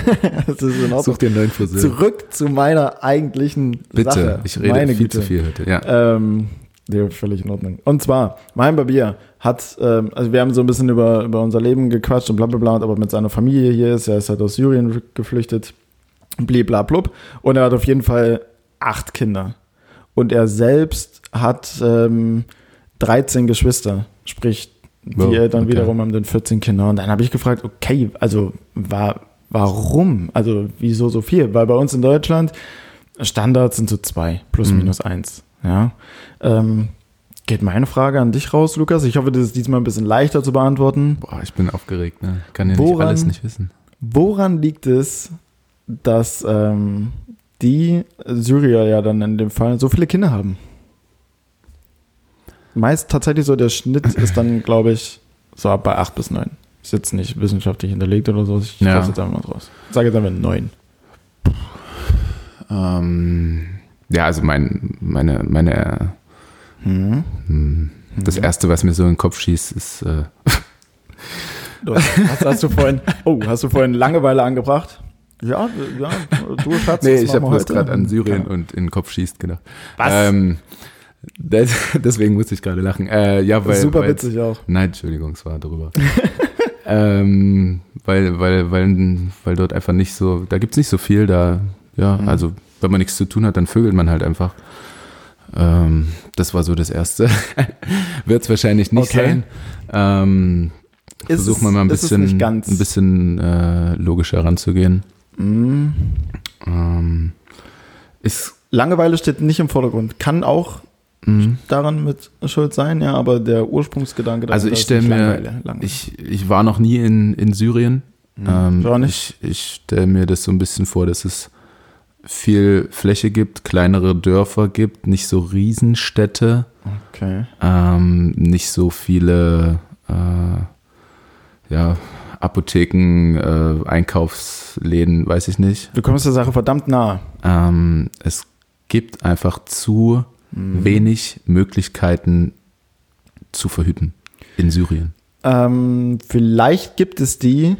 das ist in Ordnung. dir einen neuen Friseur. Zurück zu meiner eigentlichen Bitte, Sache. ich rede Meine viel Güte. zu viel heute. Ja. Ähm, nee, völlig in Ordnung. Und zwar, mein Barbier hat, ähm, also wir haben so ein bisschen über, über unser Leben gequatscht und bla bla bla, aber mit seiner Familie hier ist, er ist halt aus Syrien geflüchtet, bliblablub. Und er hat auf jeden Fall acht Kinder. Und er selbst hat ähm, 13 Geschwister, sprich, die Wow, Eltern okay. wiederum haben dann 14 Kinder. Und dann habe ich gefragt, okay, also war, warum? Also wieso so viel? Weil bei uns in Deutschland Standards sind so zwei, plus Mhm. minus eins. Ja. Ähm, geht meine Frage an dich raus, Lukas. Ich hoffe, das ist diesmal ein bisschen leichter zu beantworten. Boah, ich bin aufgeregt, ne? Kann ja nicht Woran- alles nicht wissen. Woran liegt es, dass ähm, die Syrier ja dann in dem Fall so viele Kinder haben? Meist tatsächlich so der Schnitt ist dann, glaube ich, so ab bei acht bis neun. Ist jetzt nicht wissenschaftlich hinterlegt oder so. Ich Ja. jetzt einfach mal draus. Sage jetzt einfach neun. Ähm, ja, also mein, meine, meine, Hm. hm, das erste, was mir so in den Kopf schießt, ist, äh, Du, hast, hast du vorhin, oh, hast du vorhin Langeweile angebracht? Ja, ja, du Schatz. nee, ich habe bloß heute? gerade an Syrien Keine- und in den Kopf schießt gedacht. Was? Ähm, das, deswegen musste ich gerade lachen. Äh, ja, weil, Super weil, witzig auch. Nein, Entschuldigung, es war drüber. ähm, weil, weil, weil, weil dort einfach nicht so, da gibt's nicht so viel, da, ja, Mhm. also wenn man nichts zu tun hat, dann vögelt man halt einfach. Ähm, das war so das Erste. Wird's wahrscheinlich nicht Okay. sein. Ähm, versuchen es- wir mal ein es bisschen, ein bisschen äh, logischer ranzugehen. Mhm. Ähm, ist, Langeweile steht nicht im Vordergrund. Kann auch mh. daran mit schuld sein, ja, aber der Ursprungsgedanke Also ich stelle mir, Langeweile. Langeweile. ich, ich war noch nie in, in Syrien. Ähm, auch nicht. Ich, ich stelle mir das so ein bisschen vor, dass es viel Fläche gibt, kleinere Dörfer gibt, nicht so Riesenstädte, Okay. ähm, nicht so viele äh, ja, Apotheken, äh, Einkaufsläden, weiß ich nicht. Du kommst der Sache verdammt nahe. Ähm, es gibt einfach zu Mhm. wenig Möglichkeiten zu verhüten in Syrien. Ähm, vielleicht gibt es die,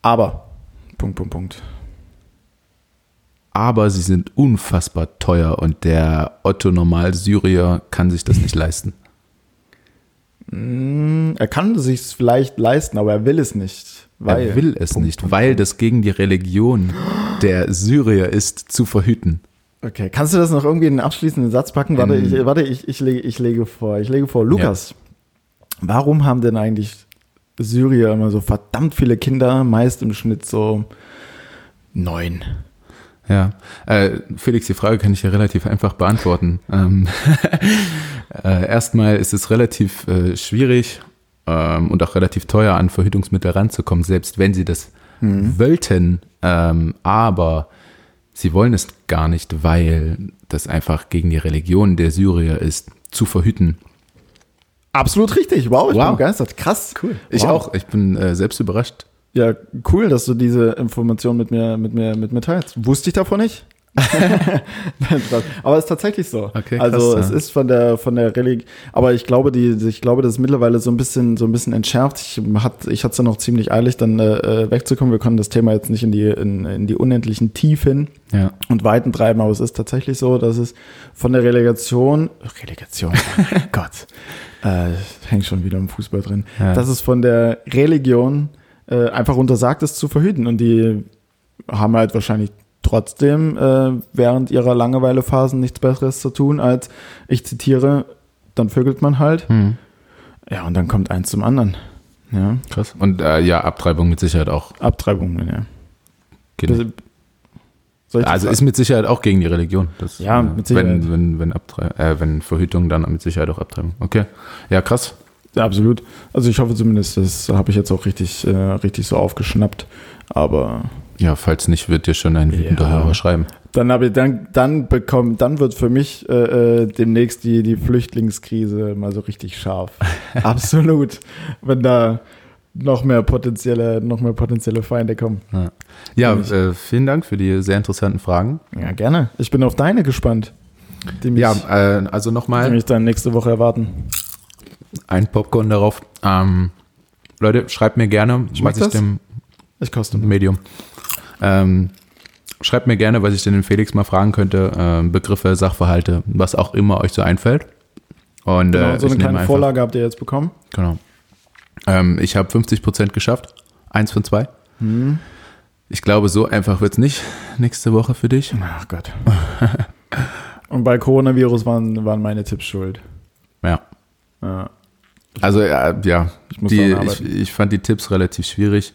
aber. Punkt, Punkt, Punkt. Aber sie sind unfassbar teuer und der Otto Normal Syrier kann sich das nicht leisten. Mm, Er kann es sich vielleicht leisten, aber er will es nicht. Weil, er will es Punkt, nicht, Punkt, weil Punkt. das gegen die Religion der Syrier ist, zu verhüten. Okay, kannst du das noch irgendwie in einen abschließenden Satz packen? Warte, In- ich, warte ich, ich, lege, ich lege vor. Ich lege vor, Lukas, warum haben denn eigentlich Syrier immer so verdammt viele Kinder, meist im Schnitt so neun? Ja, äh, Felix, die Frage kann ich ja relativ einfach beantworten. Ähm, äh, erstmal ist es relativ äh, schwierig ähm, und auch relativ teuer, an Verhütungsmittel ranzukommen, selbst wenn sie das wollten. Ähm, aber sie wollen es gar nicht, weil das einfach gegen die Religion der Syrier ist, zu verhüten. Absolut richtig. Wow, ich Wow. bin begeistert. Krass. Cool. Ich wow. auch, ich bin äh, selbst überrascht. Ja, cool, dass du diese Information mit mir, mit mir, mit mir teilst. Wusste ich davon nicht, aber es ist tatsächlich so. Okay, krass, also es ja. ist von der von der Religion, aber ich glaube, die ich glaube, das ist mittlerweile so ein bisschen so ein bisschen entschärft. Ich hat ich hatte es dann noch ziemlich eilig, dann äh, wegzukommen. Wir konnten das Thema jetzt nicht in die in, in die unendlichen Tiefen Ja. und Weiten treiben, aber es ist tatsächlich so, dass es von der Relegation Relegation, oh Gott, äh, hängt schon wieder im Fußball drin, Ja. dass es von der Religion äh, einfach untersagt ist zu verhüten und die haben halt wahrscheinlich trotzdem äh, während ihrer Langeweilephasen nichts Besseres zu tun, als, ich zitiere, dann vögelt man halt. Hm. Ja, und dann kommt eins zum anderen. Ja, Krass. Und äh, ja, Abtreibung mit Sicherheit auch. Abtreibungen, ja. Das Also ist mit Sicherheit auch gegen die Religion. Das, Ja, äh, mit Sicherheit. Wenn, wenn, wenn, Abtrei äh, wenn Verhütung, dann mit Sicherheit auch Abtreibung. Okay. Ja, krass. Ja, absolut. Also ich hoffe zumindest, das habe ich jetzt auch richtig, äh, richtig so aufgeschnappt. Aber Ja, falls nicht, wird dir schon ein wütender Ja. Hörer schreiben. dann habe ich dann, dann bekommen, dann wird für mich äh, äh, demnächst die, die Flüchtlingskrise mal so richtig scharf. absolut. Wenn da noch mehr potenzielle, noch mehr potenzielle Feinde kommen. Ja, ja äh, vielen Dank für die sehr interessanten Fragen. Ja, gerne. Ich bin auf deine gespannt. Die mich, Ja, äh, also die nochmal mich dann nächste Woche erwarten. Ein Popcorn darauf. Ähm, Leute, schreibt mir gerne, Schmeckt was ich das? dem Ich koste. Medium. Ähm, schreibt mir gerne, was ich denn den Felix mal fragen könnte. Ähm, Begriffe, Sachverhalte, was auch immer euch so einfällt. Und Genau, äh, so eine kleine einfach- Vorlage habt ihr jetzt bekommen. Genau. Ähm, ich habe 50% geschafft. Eins von zwei. Hm. Ich glaube, so einfach wird's nicht nächste Woche für dich. Ach Gott. Und bei Coronavirus waren, waren meine Tipps schuld. Ja. Ja. Also ja, ja Ich muss die, ich, ich fand die Tipps relativ schwierig.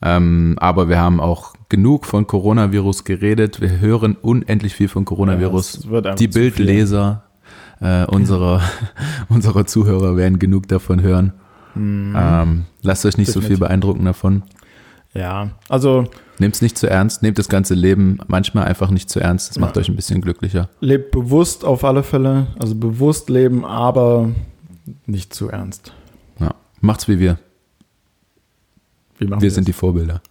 Ähm, aber wir haben auch genug von Coronavirus geredet. Wir hören unendlich viel von Ja, Coronavirus. einfach die. Bildleser äh, unserer, unserer Zuhörer werden genug davon hören. Ähm, lasst euch nicht so viel Definitiv. beeindrucken davon. Ja, also Nehmt es nicht zu ernst, nehmt das ganze Leben manchmal einfach nicht zu ernst. Das macht Ja. euch ein bisschen glücklicher. lebt bewusst auf alle Fälle. Also bewusst leben, aber nicht zu ernst. Ja. Macht's wie wir. Wie Wir sind die Vorbilder.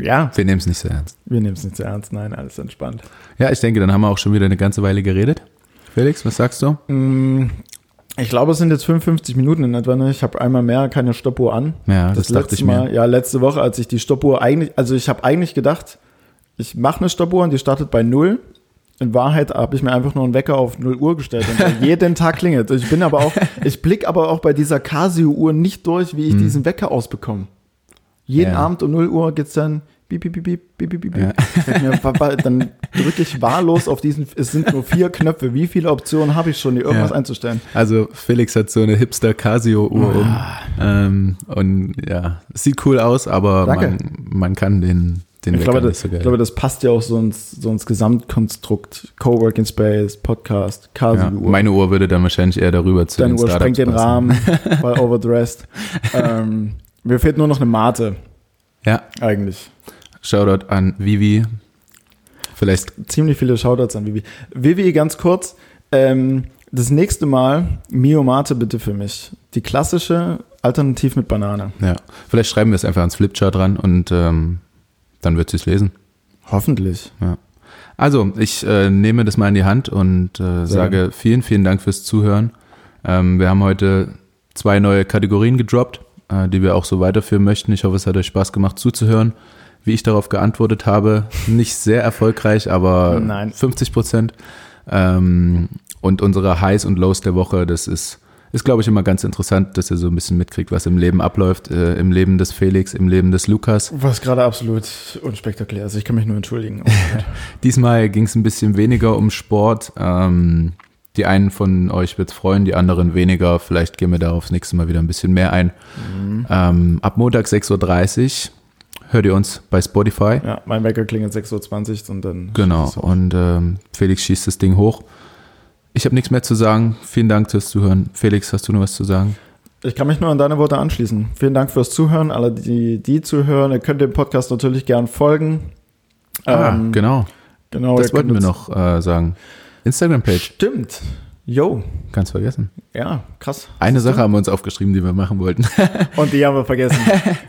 Ja, Wir nehmen es nicht so ernst. wir nehmen es nicht zu ernst. Nein, alles entspannt. Ja, ich denke, dann haben wir auch schon wieder eine ganze Weile geredet. Felix, was sagst du? Mm, Ich glaube, es sind jetzt 55 Minuten in etwa. Ne? Ich habe einmal mehr keine Stoppuhr an. Ja, das, Das, dachte ich mir. Mal, ja, letzte Woche, als ich die Stoppuhr eigentlich, also ich habe eigentlich gedacht, ich mache eine Stoppuhr und die startet bei null. In Wahrheit habe ich mir einfach nur einen Wecker auf 0 Uhr gestellt und jeden Tag klingelt. Ich bin aber auch, ich blicke aber auch bei dieser Casio-Uhr nicht durch, wie ich diesen Wecker ausbekomme. Jeden Hm. Ja. Abend um 0 Uhr geht's dann piep, piep, piep, piep, piep, piep. Ja. Mir, dann drücke ich wahllos auf diesen, es sind nur vier Knöpfe. Wie viele Optionen habe ich schon, hier irgendwas Ja. einzustellen? Also Felix hat so eine Hipster Casio Uhr um. Ähm, und ja, es sieht cool aus, aber man, man kann den, den Ich Wecker glaube, das, so ich glaube, das passt ja auch so ins, so ins Gesamtkonstrukt. Coworking Space, Podcast, ja, Casio-Uhr. meine Uhr würde dann wahrscheinlich eher darüber zu Deine Uhr sprengt den. Rahmen, weil overdressed. ähm, mir fehlt nur noch eine Mate, Ja, eigentlich. Shoutout an Vivi. Vielleicht, Ziemlich viele Shoutouts an Vivi. Vivi, ganz kurz. Ähm, das nächste Mal Mio Mate bitte für mich. Die klassische Alternativ mit Banane. ja, vielleicht schreiben wir es einfach ans Flipchart ran und ähm, dann wird sie es lesen. Hoffentlich. Ja. Also, ich äh, nehme das mal in die Hand und äh, sage vielen, vielen Dank fürs Zuhören. Ähm, wir haben heute zwei neue Kategorien gedroppt, äh, die wir auch so weiterführen möchten. Ich hoffe, es hat euch Spaß gemacht zuzuhören. Wie ich darauf geantwortet habe, nicht sehr erfolgreich, aber Nein. 50 Prozent. Ähm, und unsere Highs und Lows der Woche, das ist, ist glaube ich, immer ganz interessant, dass ihr so ein bisschen mitkriegt, was im Leben abläuft, äh, im Leben des Felix, im Leben des Lukas. Was gerade absolut unspektakulär ist. Ich kann mich nur entschuldigen. Oh. Diesmal ging es ein bisschen weniger um Sport. Ähm, die einen von euch wird freuen, die anderen weniger. Vielleicht gehen wir darauf das nächste Mal wieder ein bisschen mehr ein. Ähm, ab Montag 6.30 Uhr hört ihr uns bei Spotify. ja, mein Wecker klingelt 6.20 Uhr und dann. Genau. es. Und ähm, Felix schießt das Ding hoch. Ich habe nichts mehr zu sagen. Vielen Dank fürs Zuhören. Felix, hast du noch was zu sagen? Ich kann mich nur an deine Worte anschließen. Vielen Dank fürs Zuhören. Alle, die, die zuhören, ihr könnt dem Podcast natürlich gern folgen. Ah, Ähm, genau. genau. Das wollten wir noch äh, sagen. Instagram-Page. Stimmt. Yo, Ganz vergessen. ja, krass. Eine? Sache haben wir uns aufgeschrieben, die wir machen wollten. Und die haben wir vergessen.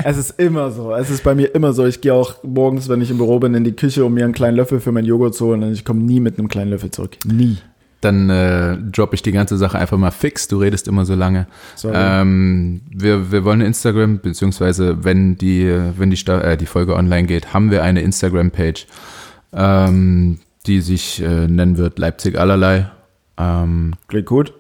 es ist immer so. Es ist bei mir immer so. Ich gehe auch morgens, wenn ich im Büro bin, in die Küche, um mir einen kleinen Löffel für meinen Joghurt zu holen. Und ich komme nie mit einem kleinen Löffel zurück. Nie. Dann äh, droppe ich die ganze Sache einfach mal fix. Du redest immer so lange. Ähm, wir, wir wollen eine Instagram, beziehungsweise wenn die, wenn die, äh, die Folge online geht, haben wir eine Instagram-Page, ähm, die sich äh, nennen wird Leipzig allerlei. Ähm, Klingt gut.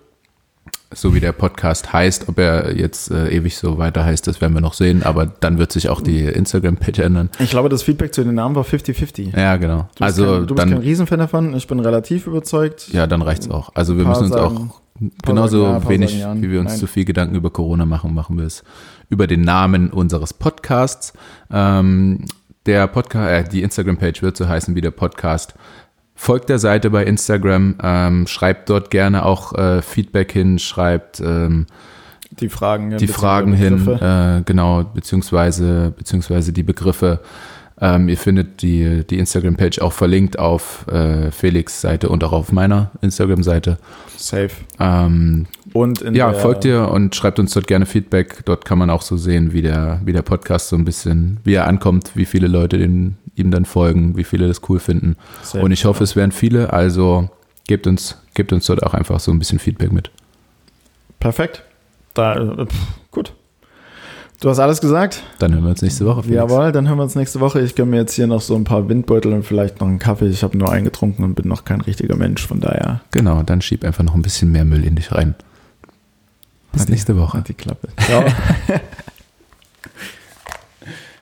So wie der Podcast heißt. Ob er jetzt äh, ewig so weiter heißt, das werden wir noch sehen. Aber dann wird sich auch die Instagram-Page ändern. Ich glaube, das Feedback zu den Namen war 50-50. Ja, genau. Du bist also kein, du bist kein dann, Riesenfan davon. Ich bin relativ überzeugt. ja, dann reicht's auch. Also wir müssen uns sagen- auch genauso paar wenig, ja. wie wir uns Nein. zu viel Gedanken über Corona machen, machen wir es über den Namen unseres Podcasts. Ähm, der Podcast, äh, die Instagram-Page wird so heißen wie der Podcast. Folgt der Seite bei Instagram, ähm, schreibt dort gerne auch äh, Feedback hin, schreibt ähm, Die Fragen. die Fragen hin, äh, genau, beziehungsweise, beziehungsweise die Begriffe. Ähm, ihr findet die, die Instagram-Page auch verlinkt auf äh, Felix' Seite und auch auf meiner Instagram-Seite. Safe. Ähm, Und in ja, folgt ihr und schreibt uns dort gerne Feedback. Dort kann man auch so sehen, wie der, wie der Podcast so ein bisschen, wie er ankommt, wie viele Leute den, ihm dann folgen, wie viele das cool finden. Safe, und ich hoffe, es werden viele, also gebt uns, gebt uns dort auch einfach so ein bisschen Feedback mit. Perfekt. Da, äh, pff, gut. Du hast alles gesagt? Dann hören wir uns nächste Woche. Felix. Jawohl, dann hören wir uns nächste Woche. Ich gönne mir jetzt hier noch so ein paar Windbeutel und vielleicht noch einen Kaffee. Ich habe nur eingetrunken und bin noch kein richtiger Mensch, von daher. Genau, dann schieb einfach noch ein bisschen mehr Müll in dich rein. Bis die- nächste Woche. Die Klappe. Ciao.